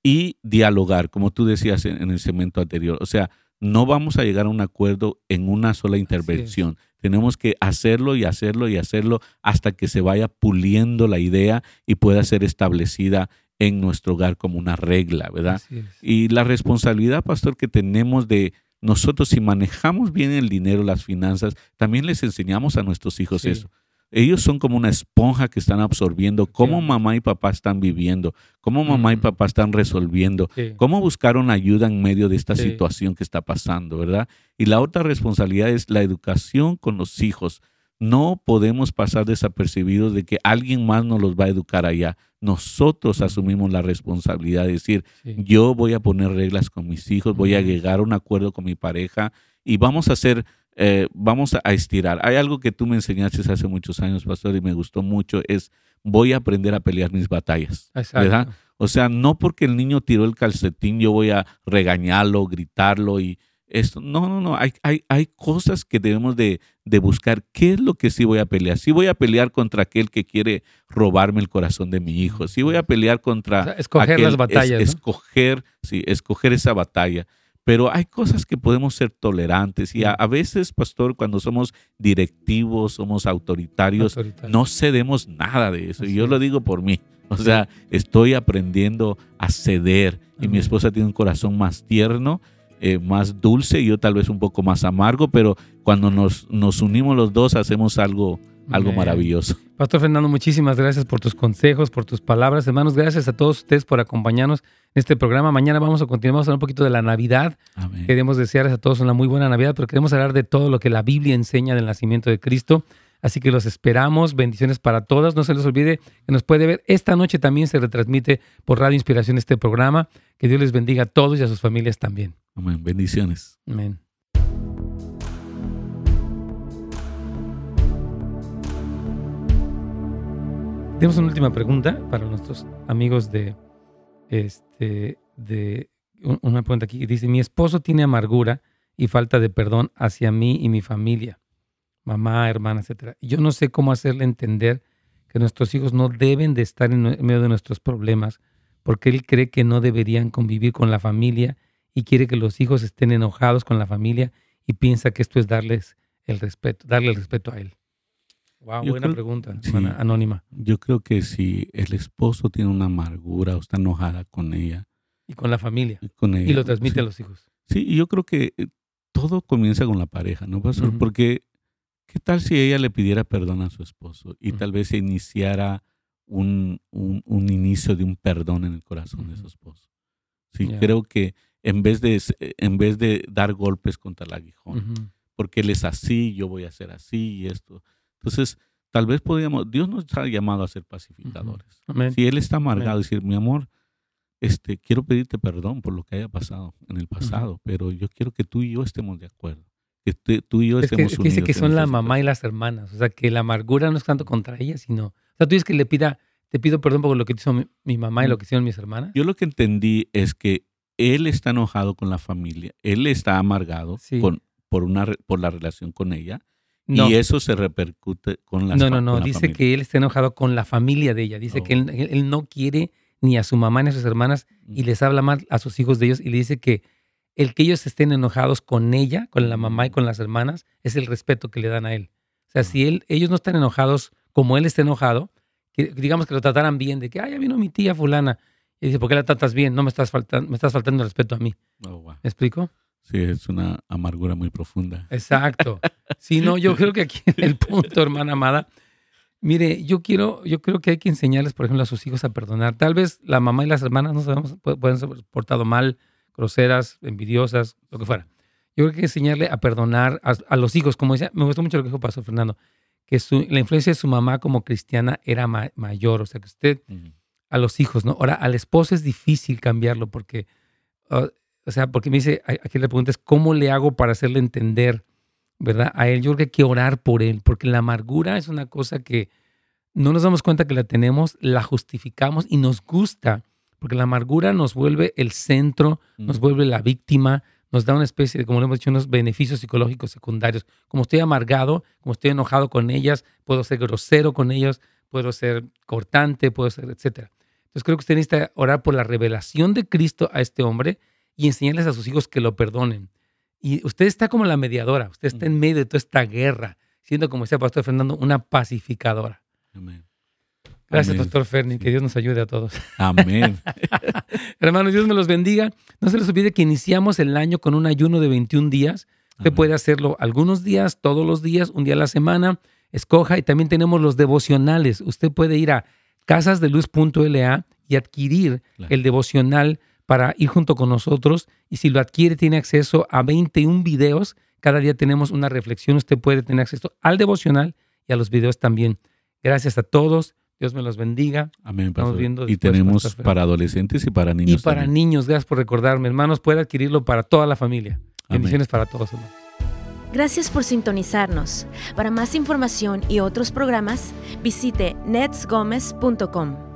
y dialogar, como tú decías en, el segmento anterior. O sea, no vamos a llegar a un acuerdo en una sola intervención. Tenemos que hacerlo y hacerlo y hacerlo hasta que se vaya puliendo la idea y pueda ser establecida en nuestro hogar como una regla, ¿verdad? Y la responsabilidad, pastor, que tenemos de nosotros, si manejamos bien el dinero, las finanzas, también les enseñamos a nuestros hijos eso. Ellos son como una esponja que están absorbiendo cómo mamá y papá están viviendo, cómo mamá y papá están resolviendo, cómo buscaron ayuda en medio de esta situación que está pasando, ¿verdad? Y la otra responsabilidad es la educación con los hijos. No podemos pasar desapercibidos de que alguien más nos los va a educar allá. Nosotros asumimos la responsabilidad de decir, yo voy a poner reglas con mis hijos, voy a llegar a un acuerdo con mi pareja y vamos a hacer eh, vamos a estirar. Hay algo que tú me enseñaste hace muchos años, pastor, y me gustó mucho, es voy a aprender a pelear mis batallas. ¿verdad? O sea, no porque el niño tiró el calcetín, yo voy a regañarlo, gritarlo y esto. No, no, no. Hay, hay, hay cosas que debemos de, de, buscar. ¿Qué es lo que sí voy a pelear? Sí voy a pelear contra aquel que quiere robarme el corazón de mi hijo. Sí voy a pelear contra... escoger las batallas. Escoger, sí, escoger esa batalla pero hay cosas que podemos ser tolerantes y a, veces, pastor, cuando somos directivos, somos autoritarios, no cedemos nada de eso. y yo lo digo por mí. O sea, estoy aprendiendo a ceder y mi esposa tiene un corazón más tierno, eh, más dulce y yo tal vez un poco más amargo, pero cuando nos, nos unimos los dos hacemos algo, algo maravilloso. Pastor Fernando, muchísimas gracias por tus consejos, por tus palabras. Hermanos, gracias a todos ustedes por acompañarnos en este programa. Mañana vamos a continuar, vamos a hablar un poquito de la Navidad. Queremos desearles a todos una muy buena Navidad, pero queremos hablar de todo lo que la Biblia enseña del nacimiento de Cristo. Así que los esperamos. Bendiciones para todos. No se les olvide que nos puede ver. Esta noche también se retransmite por Radio Inspiración este programa. Que Dios les bendiga a todos y a sus familias también. Amén. Bendiciones. Amén. Tenemos una última pregunta para nuestros amigos de, este, de una pregunta aquí. Dice, mi esposo tiene amargura y falta de perdón hacia mí y mi familia, mamá, hermana, etc. yo no sé cómo hacerle entender que nuestros hijos no deben de estar en medio de nuestros problemas porque él cree que no deberían convivir con la familia y quiere que los hijos estén enojados con la familia y piensa que esto es darles el respeto, darle el respeto a él. Wow, buena pregunta, anónima. Yo creo que si el esposo tiene una amargura o está enojada con ella. Y con la familia. Y, lo transmite a los hijos. Sí, y yo creo que eh, todo comienza con la pareja, ¿no, pastor? Porque, ¿qué tal si ella le pidiera perdón a su esposo y tal vez se iniciara un, un, inicio de un perdón en el corazón de su esposo? Sí, creo que en vez, de, en vez de dar golpes contra el aguijón, porque él es así, yo voy a ser así y esto. Entonces, tal vez podríamos, Dios nos ha llamado a ser pacificadores. Si Él está amargado, decir, mi amor, este, quiero pedirte perdón por lo que haya pasado en el pasado, pero yo quiero que tú y yo estemos de acuerdo. Que tú y yo estemos que, Dice que son la mamá y las hermanas. O sea, que la amargura no es tanto contra ella, sino. O sea, tú dices que le pida, te pido perdón por lo que hizo mi, mamá y lo mm. que hicieron mis hermanas. Yo lo que entendí es que él está enojado con la familia, él está amargado con, por, una, por la relación con ella. Y eso se repercute con la No, no, no. Dice que él está enojado con la familia de ella. Dice que él, oh. él, no quiere ni a su mamá ni a sus hermanas y les habla mal a sus hijos de ellos y le dice que el que ellos estén enojados con ella, con la mamá y con las hermanas, es el respeto que le dan a él. O sea, si él, ellos no están enojados como él está enojado, que, digamos que lo trataran bien, de que, ay, ya vino mi tía fulana. Y dice, ¿por qué la tratas bien? No me estás faltando, me estás faltando el respeto a mí. Oh, ¿Me explico? Sí, es una amargura muy profunda. Exacto. Sí, no, yo creo que aquí el punto, hermana amada, Mire, yo quiero, yo creo que hay que enseñarles, por ejemplo, a sus hijos a perdonar. Tal vez la mamá y las hermanas no sabemos, pueden ser portado mal, groseras, envidiosas, lo que fuera. Yo creo que hay que enseñarle a perdonar a, los hijos, como decía, me gustó mucho lo que dijo Pastor Fernando, que la influencia de su mamá como cristiana era mayor, o sea, que usted, a los hijos, ¿no? Ahora, al esposo es difícil cambiarlo porque, o sea, porque me dice, aquí le preguntas, ¿cómo le hago para hacerle entender? ¿verdad? A él yo creo que hay que orar por él, porque la amargura es una cosa que no nos damos cuenta que la tenemos, la justificamos y nos gusta, porque la amargura nos vuelve el centro, nos vuelve la víctima, nos da una especie de, como le hemos dicho, unos beneficios psicológicos secundarios. Como estoy amargado, como estoy enojado con ellas, puedo ser grosero con ellos, puedo ser cortante, puedo ser, etc. Entonces creo que usted necesita orar por la revelación de Cristo a este hombre y enseñarles a sus hijos que lo perdonen. Y usted está como la mediadora, usted está en medio de toda esta guerra, siendo, como decía Pastor Fernando, una pacificadora. Amén. Gracias, Pastor Ferni. Que Dios nos ayude a todos. Amén. Hermanos, Dios me los bendiga. No se les olvide que iniciamos el año con un ayuno de 21 días. Usted puede hacerlo algunos días, todos los días, un día a la semana. Escoja y también tenemos los devocionales. Usted puede ir a casasdeluz.la y adquirir el devocional para ir junto con nosotros y si lo adquiere tiene acceso a 21 videos. Cada día tenemos una reflexión. Usted puede tener acceso al devocional y a los videos también. Gracias a todos. Dios me los bendiga. Amén. Viendo y tenemos para adolescentes y para niños. Y para niños. Gracias por recordarme. Hermanos, puede adquirirlo para toda la familia. Bendiciones para todos, hermanos. Gracias por sintonizarnos. Para más información y otros programas, visite netsgomez.com.